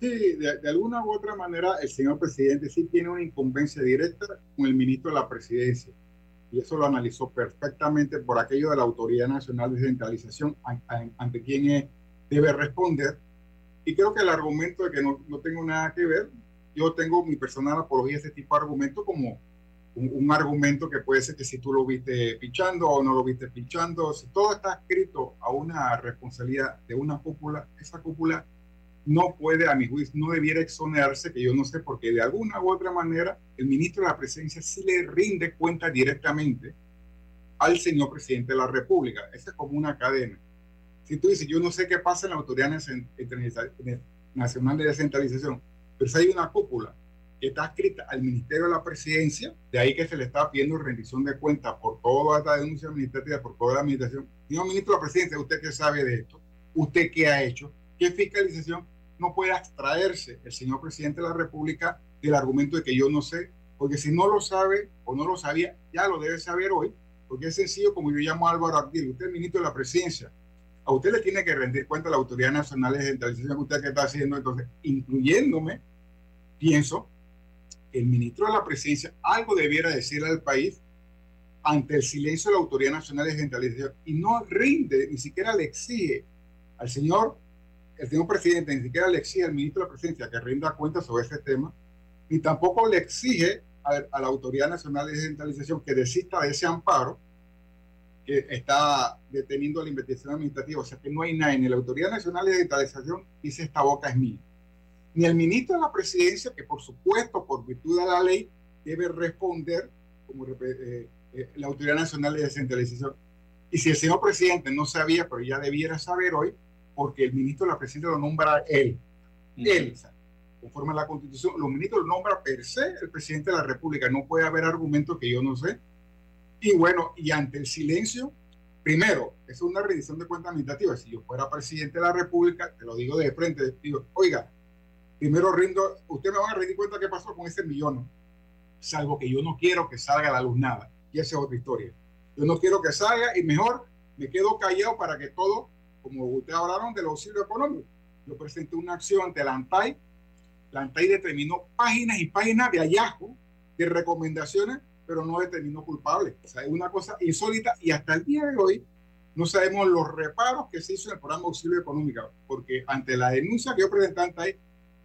Sí, de, de, alguna u otra manera el señor presidente sí tiene una incumbencia directa con el ministro de la presidencia y eso lo analizó perfectamente por aquello de la Autoridad Nacional de Descentralización ante quien debe responder. Y creo que el argumento de que no, no tengo nada que ver, yo tengo mi personal apología a ese tipo de argumento como un, argumento que puede ser que si tú lo viste pichando o no lo viste pichando, si todo está escrito a una responsabilidad de una cúpula, esa cúpula no puede, a mi juicio, no debiera exonerarse, que yo no sé, porque de alguna u otra manera el ministro de la presidencia sí le rinde cuenta directamente al señor presidente de la República. Esa es como una cadena. Si tú dices, yo no sé qué pasa en la Autoridad Nacional de Descentralización, pero si hay una cúpula que está escrita al Ministerio de la Presidencia, de ahí que se le está pidiendo rendición de cuentas por toda esta denuncia administrativa, por toda la administración. Señor ministro de la Presidencia, ¿usted qué sabe de esto? ¿Usted qué ha hecho? ¿qué fiscalización no puede abstraerse el señor presidente de la República del argumento de que yo no sé? Porque si no lo sabe o no lo sabía, ya lo debe saber hoy, porque es sencillo, como yo llamo a Álvaro Abdil, usted es ministro de la presidencia, a usted le tiene que rendir cuenta la Autoridad Nacional de Descentralización que usted está haciendo, entonces, incluyéndome, pienso que el ministro de la presidencia algo debiera decirle al país ante el silencio de la Autoridad Nacional de Descentralización y no rinde, ni siquiera le exige al señor, el señor presidente, ni siquiera le exige al ministro de la presidencia que rinda cuenta sobre este tema, ni tampoco le exige a, a la Autoridad Nacional de Descentralización que desista de ese amparo que está deteniendo la investigación administrativa. O sea que no hay nadie, ni la Autoridad Nacional de Descentralización dice esta boca es mía. Ni el ministro de la Presidencia, que por supuesto, por virtud de la ley, debe responder como eh, eh, la Autoridad Nacional de Descentralización. Y si el señor presidente no sabía, pero ya debiera saber hoy, porque el ministro de la Presidencia lo nombra él. Él, conforme a la Constitución, los ministros lo nombra per se el presidente de la República. No puede haber argumentos que yo no sé y bueno, y ante el silencio, primero, es una rendición de cuentas administrativas. Si yo fuera presidente de la República, te lo digo de frente, digo, oiga, primero rindo, usted me va a rendir cuenta qué pasó con ese millón, salvo que yo no quiero que salga a la luz nada. Y esa es otra historia. Yo no quiero que salga y mejor me quedo callado para que todo, como ustedes hablaron del auxilio económico, yo presenté una acción ante la ANTAI, la ANTAI determinó páginas y páginas de hallazgo, de recomendaciones pero no determinó culpable. O sea, es una cosa insólita y hasta el día de hoy no sabemos los reparos que se hizo en el programa auxilio económico, porque ante la denuncia que yo presenté ante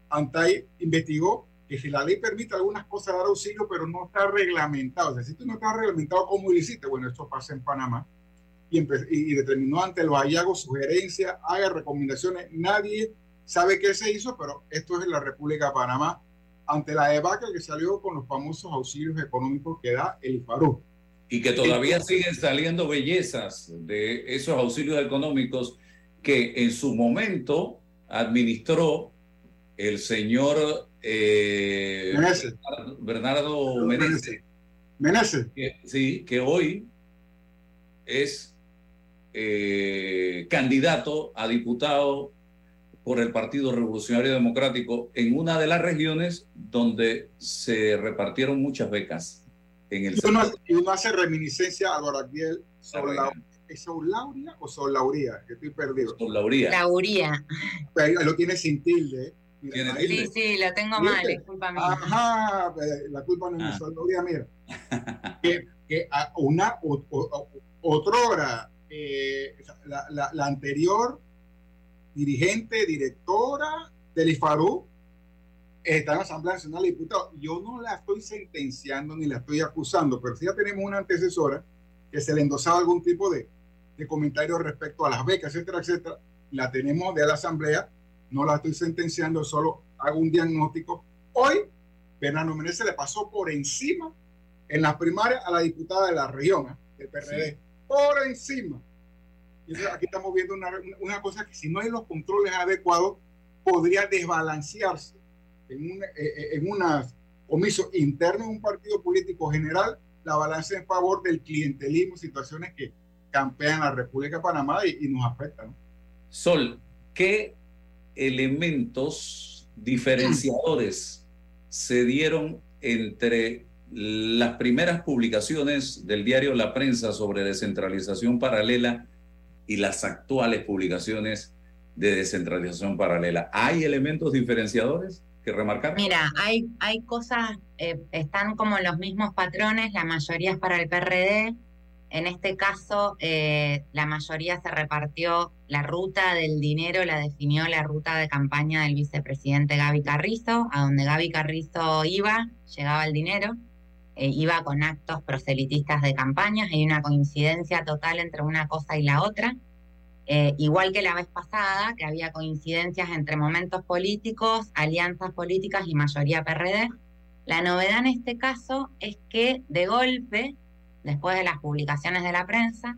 ANTAI investigó que si la ley permite algunas cosas dar auxilio, pero no está reglamentado. O sea, si tú no está reglamentado cómo lo hiciste, bueno, esto pasa en Panamá. Y, y, determinó ante los hallazgos sugerencias, haga recomendaciones. Nadie sabe qué se hizo, pero esto es en la República de Panamá ante la debacle que salió con los famosos auxilios económicos que da el IFARU. Y que todavía siguen saliendo bellezas de esos auxilios económicos que en su momento administró el señor eh, Bernardo Meneses. Meneses. sí, que hoy es eh, candidato a diputado por el Partido Revolucionario Democrático en una de las regiones donde se repartieron muchas becas. En el y, uno, y uno hace reminiscencia a Álvaro sobre la, ¿Es Saulauria o Saulauría? Que estoy perdido. Saulauría. Lauría. Lo tiene sin tilde. ¿Mira, sí, sí, lo tengo mal, disculpa mía. Ajá, la culpa no es ah. mi Saulauría, mira. [laughs] que, que una, o, o, otra hora, eh, la, la, la anterior dirigente, directora del IFARU, está en la Asamblea Nacional de Diputados. Yo no la estoy sentenciando ni la estoy acusando, pero sí ya tenemos una antecesora que se le endosaba algún tipo de, de comentario respecto a las becas, etcétera, etcétera. La tenemos de la Asamblea, no la estoy sentenciando, solo hago un diagnóstico. Hoy, Bernardo Menezes le pasó por encima en las primarias a la diputada de la región, ¿eh? del PRD, por encima aquí estamos viendo una, una, cosa que si no hay los controles adecuados, podría desbalancearse en un eh, eh, en una omiso interno de un partido político general la balanza en favor del clientelismo, situaciones que campean la República de Panamá y, nos afectan. Sol, ¿qué elementos diferenciadores se dieron entre las primeras publicaciones del diario La Prensa sobre descentralización paralela y las actuales publicaciones de descentralización paralela. ¿Hay elementos diferenciadores que remarcar? Mira, hay, hay cosas, eh, están como los mismos patrones, la mayoría es para el PRD. En este caso, eh, la mayoría se repartió la ruta del dinero, la definió la ruta de campaña del vicepresidente Gaby Carrizo, a donde Gaby Carrizo iba, llegaba el dinero. Eh, iba con actos proselitistas de campañas, hay una coincidencia total entre una cosa y la otra. Eh, igual que la vez pasada, que había coincidencias entre momentos políticos, alianzas políticas y mayoría PRD. La novedad en este caso es que de golpe, después de las publicaciones de la prensa,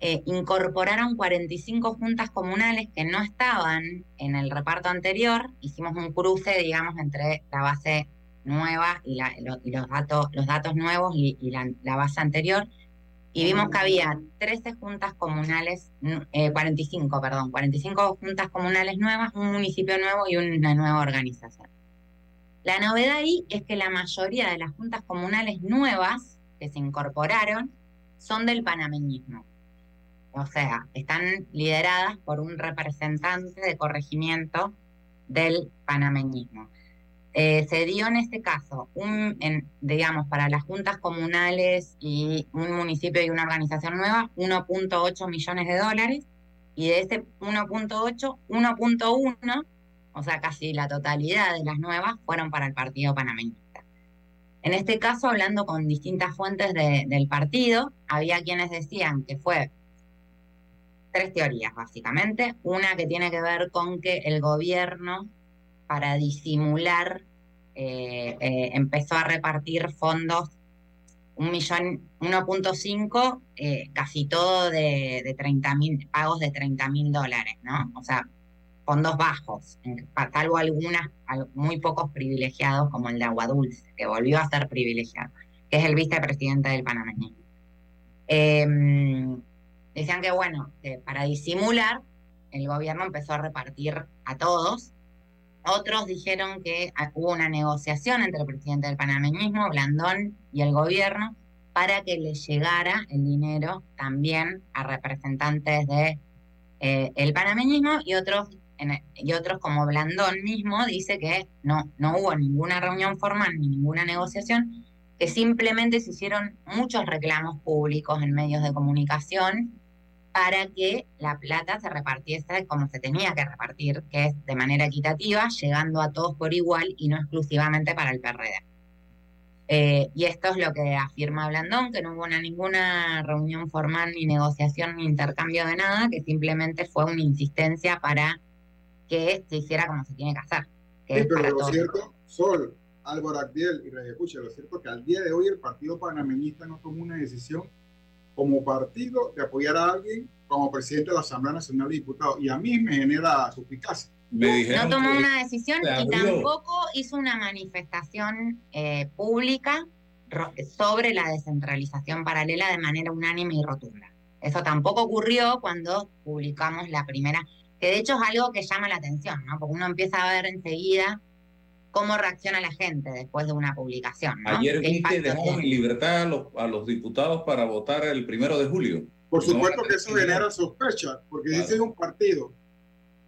eh, incorporaron 45 juntas comunales que no estaban en el reparto anterior. Hicimos un cruce, digamos, entre la base nueva y, los, datos, los datos nuevos y, la, base anterior. y vimos que había 13 juntas comunales, eh, 45, perdón, 45 juntas comunales nuevas, un municipio nuevo y una nueva organización. La novedad ahí es que la mayoría de las juntas comunales nuevas que se incorporaron son del panameñismo. O sea, están lideradas por un representante de corregimiento del panameñismo. Eh, se dio en este caso, un, en, digamos, para las juntas comunales y un municipio y una organización nueva, 1.8 millones de dólares, y de ese 1.8, 1.1, o sea, casi la totalidad de las nuevas, fueron para el partido panameñista. En este caso, hablando con distintas fuentes de, del partido, había quienes decían que fue tres teorías, básicamente. Una que tiene que ver con que el gobierno para disimular, eh, eh, empezó a repartir fondos, un millón, 1.5, eh, casi todo de, de 30 mil, pagos de 30 mil dólares, ¿no? O sea, fondos bajos, salvo algunas, muy pocos privilegiados, como el de Agua Dulce, que volvió a ser privilegiado, que es el vicepresidente del panameñismo. decían que, bueno, para disimular, el gobierno empezó a repartir a todos otros dijeron que ah, hubo una negociación entre el presidente del panameñismo, Blandón, y el gobierno para que le llegara el dinero también a representantes de eh, panameñismo y otros y otros como Blandón mismo dice que no no hubo ninguna reunión formal ni ninguna negociación que simplemente se hicieron muchos reclamos públicos en medios de comunicación para que la plata se repartiese como se tenía que repartir, que es de manera equitativa, llegando a todos por igual y no exclusivamente para el PRD. Eh, y esto es lo que afirma Blandón, que no hubo ninguna reunión formal, ni negociación, ni intercambio de nada, que simplemente fue una insistencia para que se hiciera como se tiene que hacer. sí, pero lo cierto, Sol, Álvaro Agdiel y Radio Escucha, lo cierto es que al día de hoy el Partido Panameñista no tomó una decisión como partido de apoyar a alguien como presidente de la Asamblea Nacional de Diputados. Y a mí me genera suspicacia. no tomó una decisión y tampoco hizo una manifestación eh, pública sobre la descentralización paralela de manera unánime y rotunda. Eso tampoco ocurrió cuando publicamos la primera, que de hecho es algo que llama la atención, ¿no? Porque uno empieza a ver enseguida cómo reacciona la gente después de una publicación. Ayer vi que dejó en libertad a los, diputados para votar el primero de julio. Por supuesto que eso genera sospecha, porque dice un partido.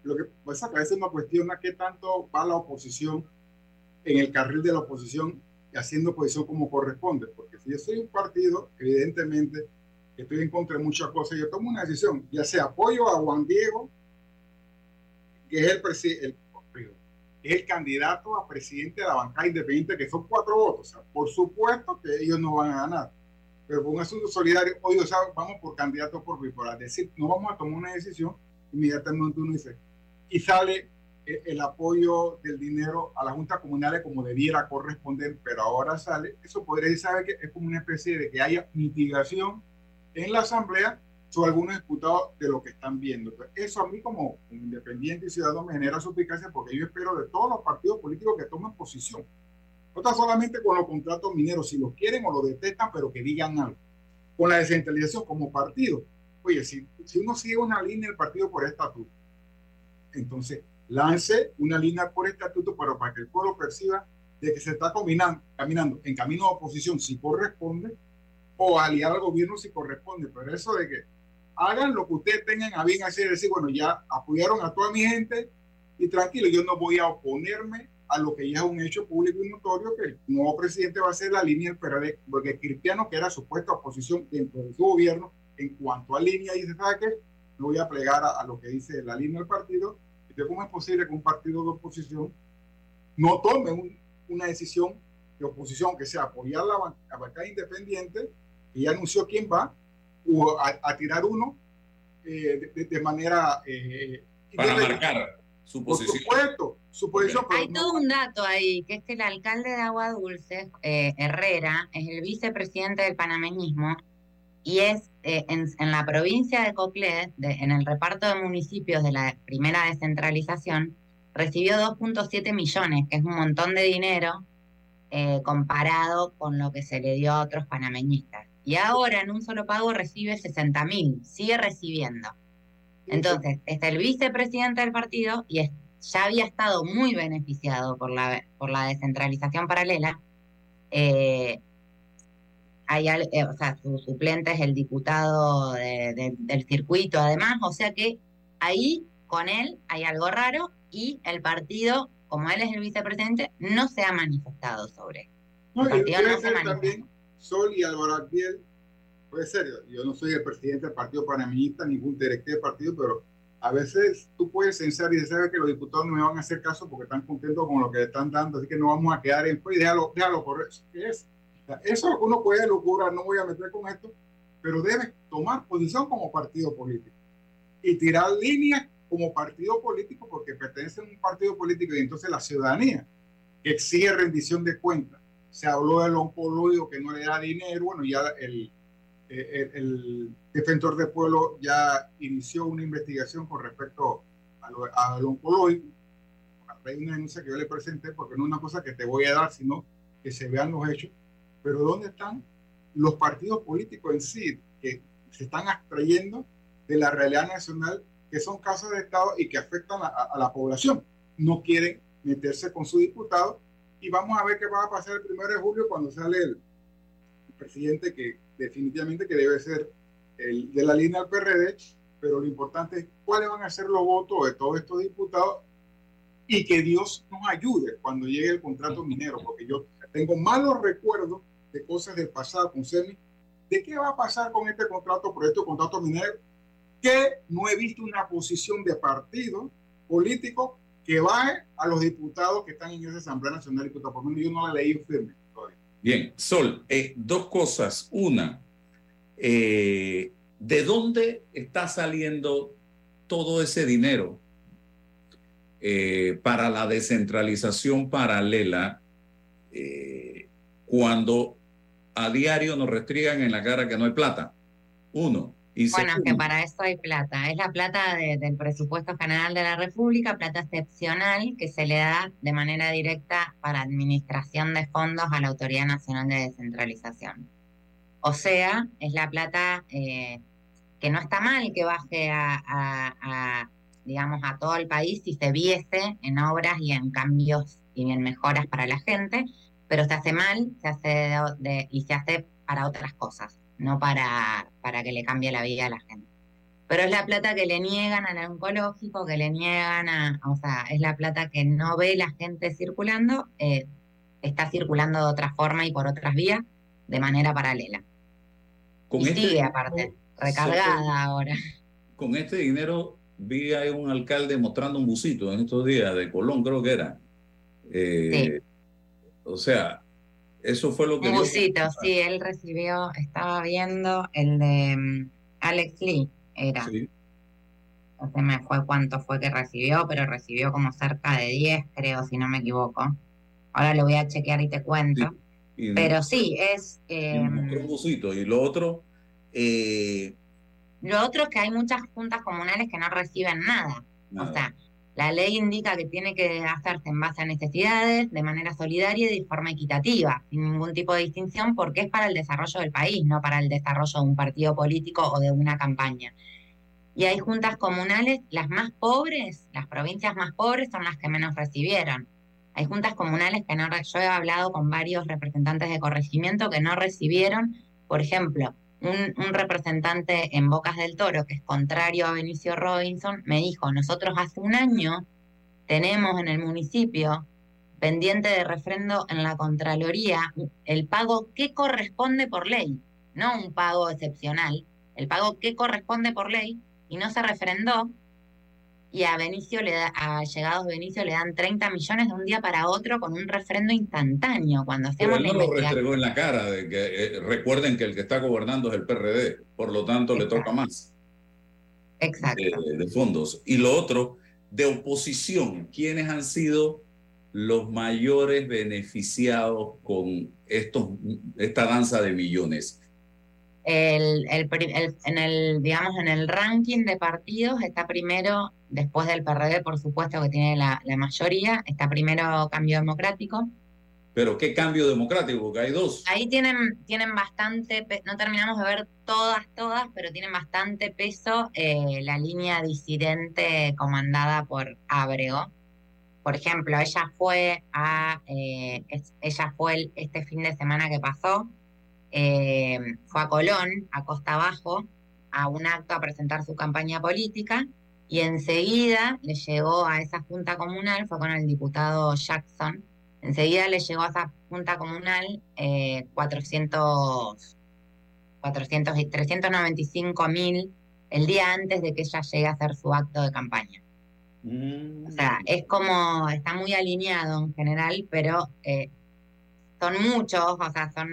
Lo que pasa que a veces uno cuestiona qué tanto va la oposición en el carril de la oposición y haciendo oposición como corresponde. Porque si yo soy un partido, evidentemente estoy en contra de muchas cosas, yo tomo una decisión, ya sea apoyo a Juan Diego, que es el, presidente es el candidato a presidente de la bancada independiente, que son cuatro votos. O sea, por supuesto que ellos no van a ganar. Pero por un asunto solidario, hoy o sea, vamos por candidato por bipolar. Es decir, no vamos a tomar una decisión, inmediatamente uno dice, y sale eh, el apoyo del dinero a las juntas comunales como debiera corresponder, pero ahora sale, eso podría decir, ¿sabe que Es como una especie de que haya mitigación en la asamblea son algunos diputados de lo que están viendo. eso a mí como, independiente y ciudadano me genera suspicacia porque yo espero de todos los partidos políticos que tomen posición. No está solamente con los contratos mineros, si los quieren o lo detestan, pero que digan algo. Con la descentralización como partido. Oye, si, si uno sigue una línea del partido por estatuto, entonces lance una línea por estatuto, pero para que el pueblo perciba de que se está combinando, caminando en camino de oposición si corresponde, o aliar al gobierno si corresponde. Pero eso de que hagan lo que ustedes tengan a bien hacer, decir, bueno, ya apoyaron a toda mi gente y tranquilo, yo no voy a oponerme a lo que ya es un hecho público y notorio que el nuevo presidente va a ser la línea del PRD, porque Cristiano, que era supuesta oposición dentro de su gobierno, en cuanto a línea, dice, ¿sabe qué? No voy a plegar a, lo que dice la línea del partido. Entonces, ¿cómo es posible que un partido de oposición no tome una decisión de oposición que sea apoyar la, la bancada independiente y ya anunció quién va o a, tirar uno eh, de, manera... Eh, Para marcar su posición. Por supuesto, su posición. Hay todo un dato ahí, que es que el alcalde de Agua Dulce, eh, Herrera, es el vicepresidente del panameñismo y es en, en, la provincia de Coclé, en el reparto de municipios de la primera descentralización, recibió 2.7 millones, que es un montón de dinero comparado con lo que se le dio a otros panameñistas. Y ahora en un solo pago recibe 60 mil, sigue recibiendo. Entonces, está el vicepresidente del partido y es- ya había estado muy beneficiado por la, por la descentralización paralela. Eh, hay, eh, o sea, su suplente es el diputado de- de- del circuito, además, o sea que ahí con él hay algo raro y el partido, como él es el vicepresidente, no se ha manifestado sobre. No, El partido no se manifestó. también Sol y Álvaro Abdiel, puede ser, yo no soy el presidente del partido panameñista, ningún directivo del partido, pero a veces tú puedes pensar y decir que los diputados no me van a hacer caso porque están contentos con lo que le están dando, así que no vamos a quedar en pues déjalo, déjalo correr. ¿Qué es? Eso uno puede locura, no voy a meter con esto, pero debe tomar posición como partido político y tirar líneas como partido político porque pertenece a un partido político y entonces la ciudadanía exige rendición de cuentas. Se habló del oncológico que no le da dinero, bueno, ya el, el, el defensor del pueblo ya inició una investigación con respecto al raíz de una denuncia que yo le presenté, porque no es una cosa que te voy a dar, sino que se vean los hechos. Pero ¿dónde están los partidos políticos en sí que se están abstrayendo de la realidad nacional, que son casos de Estado y que afectan a la población? No quieren meterse con su diputado y vamos a ver qué va a pasar el primero de julio cuando sale el, presidente que definitivamente que debe ser el de la línea del PRD, pero lo importante es cuáles van a ser los votos de todos estos diputados y que Dios nos ayude cuando llegue el contrato minero, porque yo tengo malos recuerdos de cosas del pasado con CEMI, de qué va a pasar con este contrato, por este contrato minero, que no he visto una posición de partido político que baje a los diputados que están en esa Asamblea Nacional de Diputados. Por lo menos yo no la leí firme. Bien, Sol, eh, dos cosas. Una, eh, ¿de dónde está saliendo todo ese dinero eh, para la descentralización paralela eh, cuando a diario nos restriegan en la cara que no hay plata? Uno. Y Bueno, es que para eso hay plata. Es la plata de- del presupuesto general de la República, plata excepcional que se le da de manera directa para administración de fondos a la Autoridad Nacional de Descentralización. O sea, es la plata eh, que no está mal que baje a, a- a, digamos, a todo el país si se viese en obras y en cambios y en mejoras para la gente, pero se hace mal se hace de- de- y se hace para otras cosas, no para, para que le cambie la vida a la gente. Pero es la plata que le niegan al oncológico, que le niegan a, o sea, es la plata que no ve la gente circulando, eh, está circulando de otra forma y por otras vías, de manera paralela. con y este sigue aparte, recargada ahora. con este dinero vi a un alcalde mostrando un busito en estos días de Colón, creo que era. Eh, O sea, eso fue lo que... Busito, sí, él recibió, estaba viendo el de mm, Alex Lee, era. Sí. No se me fue cuánto fue que recibió, pero recibió como cerca de 10, creo, si no me equivoco. Ahora lo voy a chequear y te cuento. Y- Pero sí, es... eh, un busito. Y lo otro, eh, Lo otro es que hay muchas juntas comunales que no reciben nada. Nada. O sea, la ley indica que tiene que hacerse en base a necesidades, de manera solidaria y de forma equitativa, sin ningún tipo de distinción, porque es para el desarrollo del país, no para el desarrollo de un partido político o de una campaña. Y hay juntas comunales, las más pobres, las provincias más pobres son las que menos recibieron. Hay juntas comunales que no, yo he hablado con varios representantes de corregimiento que no recibieron, por ejemplo, un, representante en Bocas del Toro, que es contrario a Benicio Robinson, me dijo, nosotros hace un año tenemos en el municipio pendiente de refrendo en la Contraloría el pago que corresponde por ley, no un pago excepcional, el pago que corresponde por ley y no se refrendó y a Benicio le da, a llegados Benicio le dan 30 millones de un día para otro con un refrendo instantáneo cuando pero hacemos él la no lo restregó en la cara. De que, eh, recuerden que el que está gobernando es el PRD, por lo tanto le toca más Exacto. de, de fondos. Y lo otro, de oposición, ¿quiénes han sido los mayores beneficiados con estos, esta danza de millones? El, el pri- el- en el, digamos, en el ranking de partidos está primero, después del PRD, por supuesto, que tiene la, la mayoría, está primero Cambio Democrático, Pero qué cambio democrático, porque hay dos. Ahí tienen, tienen bastante, no terminamos de ver todas, todas, pero tienen bastante peso eh, la línea disidente comandada por Ábrego. Por ejemplo, ella fue a, eh, es- ella fue el- este fin de semana que pasó, eh, fue a Colón, a Costa Abajo, a un acto a presentar su campaña política y enseguida le llegó a esa junta comunal, fue con el diputado Jackson, enseguida le llegó a esa junta comunal eh, 400, 400 y 395 mil el día antes de que ella llegue a hacer su acto de campaña. O sea, es como, está muy alineado en general, pero eh, son muchos, o sea, son,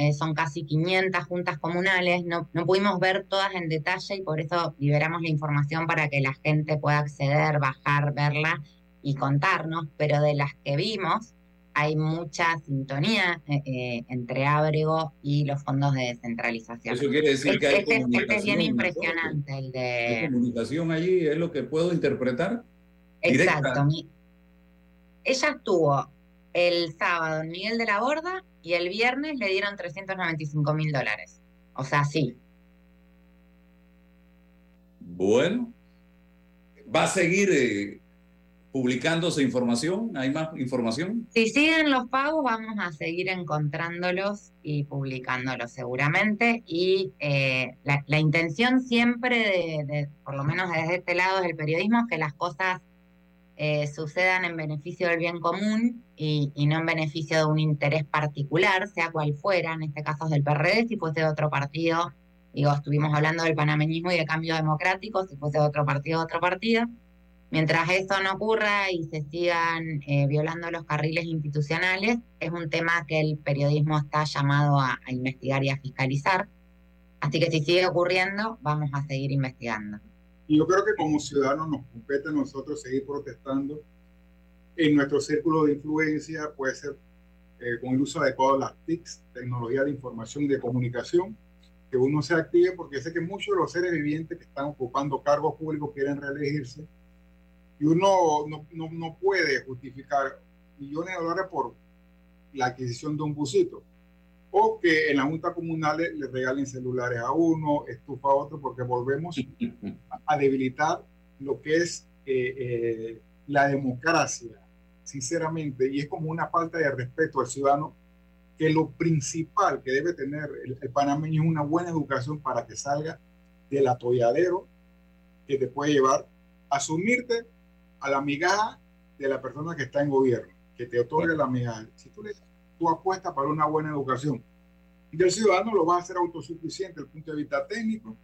eh, son casi 500 juntas comunales, no, no pudimos ver todas en detalle y por eso liberamos la información para que la gente pueda acceder, bajar, verla y contarnos, pero de las que vimos hay mucha sintonía eh, eh, entre Ábrego y los fondos de descentralización. Eso quiere decir que hay Este- este- este es bien comunicación, impresionante, el ¿Hay de... comunicación allí? ¿Es lo que puedo interpretar? Exacto. Ella estuvo el sábado en Miguel de la Borda y el viernes le dieron 395 mil dólares. O sea, sí. Bueno, ¿va a seguir eh, publicándose información? ¿Hay más información? Si siguen los pagos, vamos a seguir encontrándolos y publicándolos seguramente. Y eh, la, la intención siempre, de, de- por lo menos desde este lado del periodismo, es que las cosas eh, sucedan en beneficio del bien común y, no en beneficio de un interés particular, sea cual fuera, en este caso es del PRD, si fuese de otro partido. Digo, estuvimos hablando del panameñismo y de cambio democrático, si fuese de otro partido, otro partido. Mientras eso no ocurra y se sigan eh, violando los carriles institucionales, es un tema que el periodismo está llamado a, a investigar y a fiscalizar. Así que si sigue ocurriendo, vamos a seguir investigando. Y yo creo que como ciudadanos nos compete a nosotros seguir protestando. En nuestro círculo de influencia, puede ser eh, con el uso adecuado de las TICs, tecnología de información y de comunicación, que uno se active, porque sé que muchos de los seres vivientes que están ocupando cargos públicos quieren reelegirse, y uno no, no, no puede justificar millones de dólares por la adquisición de un busito, o que en la Junta Comunal le, le regalen celulares a uno, estufa a otro, porque volvemos a, debilitar lo que es eh, eh, la democracia, sinceramente, y es como una falta de respeto al ciudadano, que lo principal que debe tener el, el panameño es una buena educación para que salga del atolladero que te puede llevar a asumirte a la migaja de la persona que está en gobierno, que te otorga la migaja. Si tú, le, tú apuestas para una buena educación del ciudadano, lo vas a hacer autosuficiente desde el punto de vista técnico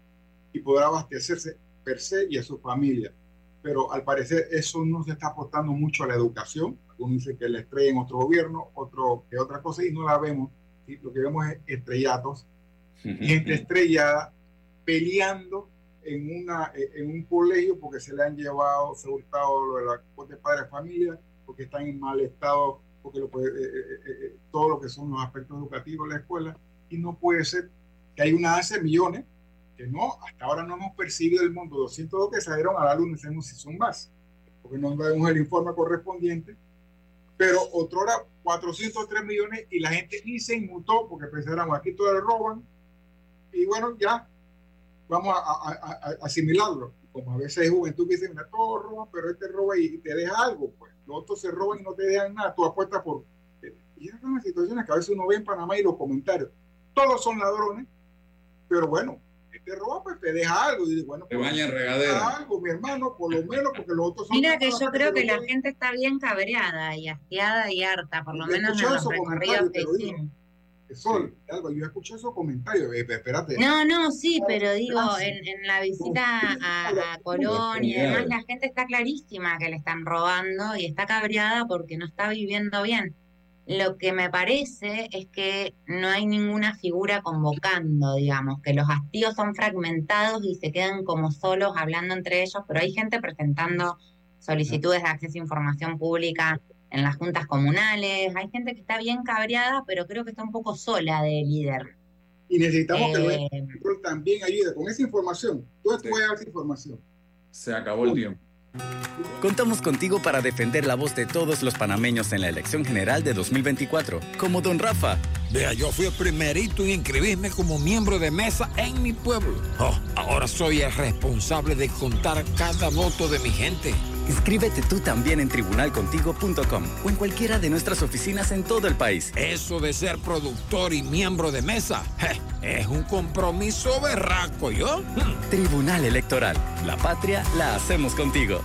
y podrá abastecerse per se y a su familia. Pero al parecer eso no se está apostando mucho a la educación. Uno dice que la estrella en otro gobierno, otro que otra cosa, y no la vemos. ¿sí? Lo que vemos es estrellatos, gente estrellada peleando en, una, en un colegio porque se le han llevado, se ha hurtado lo de la de padre de familia, porque están en mal estado, porque lo puede, eh, eh, eh, todo lo que son los aspectos educativos de la escuela, y no puede ser que hay una hace millones que no, hasta ahora no hemos percibido el mundo, 202 que salieron a la luz, si son más, porque no vemos el informe correspondiente, pero otra hora 403 millones y la gente ni se inmutó porque pensaron aquí todo le roban, y bueno, ya vamos a, a, a, a asimilarlo. Como a veces hay juventud que dice, mira, todos roban, pero este roba y, te deja algo, pues. Los otros se roban y no te dejan nada, tú apuestas por... Y esas son las situaciones que a veces uno ve en Panamá y los comentarios. Todos son ladrones, pero bueno, este roba, pues te deja algo. Y bueno, Te pues, baña en te regadera. deja algo, mi hermano, por lo menos, porque los otros son... Mira que yo creo que la gente está bien cabreada y hastiada y harta, por lo menos en los recorridos que hicimos. Sol, Alba, yo escuché esos comentarios. Eh, espérate. No, no, sí, pero digo, sí. en, en la visita a, a Colón y demás, la gente está clarísima que le están robando y está cabreada porque no está viviendo bien. Lo que me parece es que no hay ninguna figura convocando, digamos, que los hastíos son fragmentados y se quedan como solos hablando entre ellos, pero hay gente presentando solicitudes de acceso a información pública en las juntas comunales, hay gente que está bien cabreada, pero creo que está un poco sola de líder. Y necesitamos que Eh, el control también ayude con esa información. Tú puedes dar esa información. Se acabó el tiempo. Contamos contigo para defender la voz de todos los panameños en la elección general de 2024, como don Rafa. Vea, yo fui el primerito en inscribirme como miembro de mesa en mi pueblo. Oh, ahora soy el responsable de contar cada voto de mi gente. Inscríbete tú también en tribunalcontigo.com o en cualquiera de nuestras oficinas en todo el país. Eso de ser productor y miembro de mesa je, es un compromiso berraco, ¿yo? Tribunal Electoral. La patria la hacemos contigo.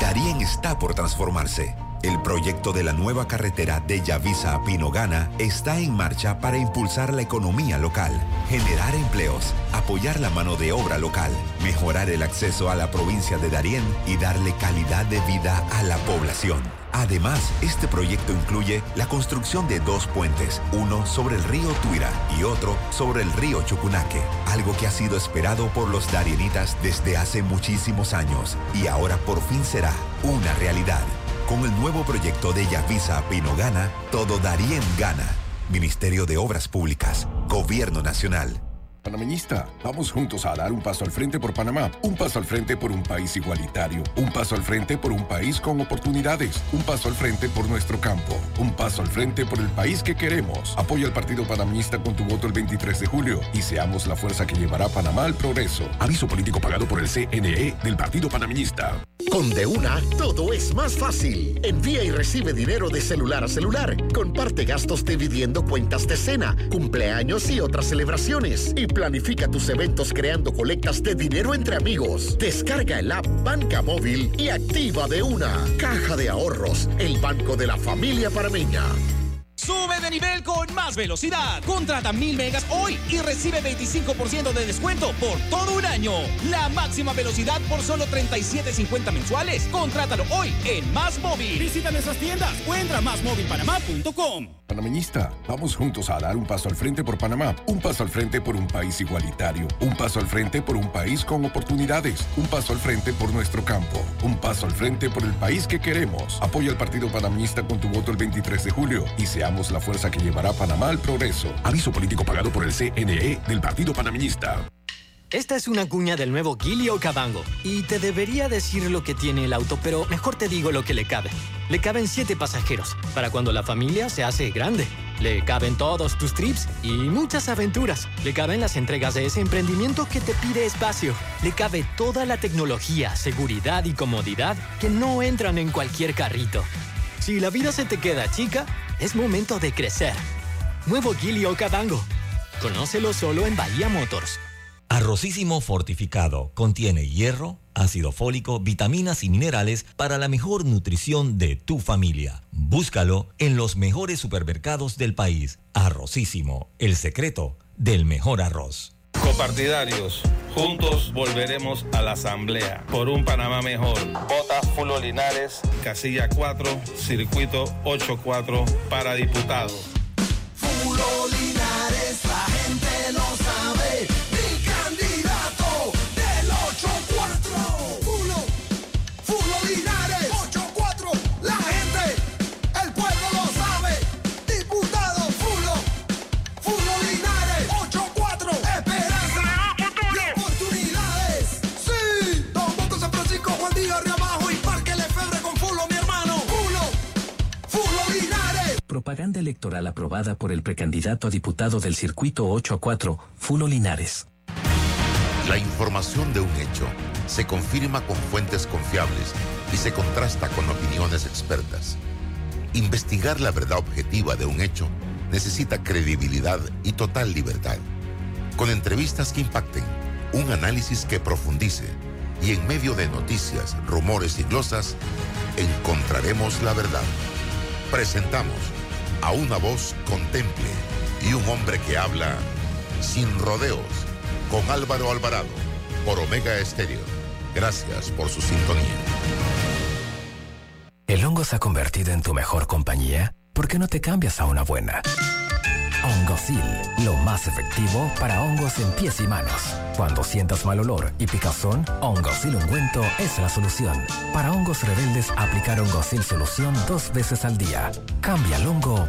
Darien está por transformarse. El proyecto de la nueva carretera de Yavisa a Pinogana está en marcha para impulsar la economía local, generar empleos, apoyar la mano de obra local, mejorar el acceso a la provincia de Darién y darle calidad de vida a la población. Además, este proyecto incluye la construcción de dos puentes, uno sobre el río Tuira y otro sobre el río Chucunaque, algo que ha sido esperado por los darienitas desde hace muchísimos años y ahora por fin será una realidad. Con el nuevo proyecto de Yavisa Pinogana, todo Darien gana. Ministerio de Obras Públicas, Gobierno Nacional. Panameñista, vamos juntos a dar un paso al frente por Panamá, un paso al frente por un país igualitario, un paso al frente por un país con oportunidades, un paso al frente por nuestro campo, un paso al frente por el país que queremos. Apoya al Partido Panameñista con tu voto el 23 de julio y seamos la fuerza que llevará a Panamá al progreso. Aviso político pagado por el CNE del Partido Panameñista. Con De Una, todo es más fácil. Envía y recibe dinero de celular a celular. Comparte gastos dividiendo cuentas de cena, cumpleaños y otras celebraciones. Y planifica tus eventos creando colectas de dinero entre amigos. Descarga el app Banca Móvil y activa De Una. Caja de Ahorros, el banco de la familia parameña. Sube de nivel con más velocidad. Contrata mil megas hoy y recibe 25% de descuento por todo un año. La máxima velocidad por solo 37.50 mensuales. Contrátalo hoy en Más Móvil. Visita nuestras tiendas o entra a másmóvilpanamá.com. Panameñista, vamos juntos a dar un paso al frente por Panamá, un paso al frente por un país igualitario, un paso al frente por un país con oportunidades, un paso al frente por nuestro campo, un paso al frente por el país que queremos. Apoya al Partido Panameñista con tu voto el 23 de julio y seamos la fuerza que llevará Panamá al progreso. Aviso político pagado por el CNE del Partido Panameñista. Esta es una cuña del nuevo Gilio Cabango. Y te debería decir lo que tiene el auto, pero mejor te digo lo que le cabe. Le caben siete pasajeros, para cuando la familia se hace grande. Le caben todos tus trips y muchas aventuras. Le caben las entregas de ese emprendimiento que te pide espacio. Le cabe toda la tecnología, seguridad y comodidad que no entran en cualquier carrito. Si la vida se te queda chica, es momento de crecer. Nuevo Gilio Cabango. Conócelo solo en Bahía Motors. Arrocísimo fortificado contiene hierro, ácido fólico, vitaminas y minerales para la mejor nutrición de tu familia. Búscalo en los mejores supermercados del país. Arrocísimo, el secreto del mejor arroz. Copartidarios, juntos volveremos a la asamblea por un Panamá mejor. Vota Fulo Linares, casilla 4, circuito 84 para diputado. Propaganda electoral aprobada por el precandidato a diputado del circuito 8 a 4, Fulo Linares. La información de un hecho se confirma con fuentes confiables y se contrasta con opiniones expertas. Investigar la verdad objetiva de un hecho necesita credibilidad y total libertad. Con entrevistas que impacten, un análisis que profundice y en medio de noticias, rumores y glosas, encontraremos la verdad. Presentamos a una voz contemple y un hombre que habla sin rodeos con Álvaro Alvarado por Omega Estéreo. Gracias por su sintonía. ¿El hongo se ha convertido en tu mejor compañía? ¿Por qué no te cambias a una buena? Hongosil, lo más efectivo para hongos en pies y manos. Cuando sientas mal olor y picazón, Hongosil ungüento es la solución. Para hongos rebeldes, aplicar Hongosil solución dos veces al día. Cambia el hongo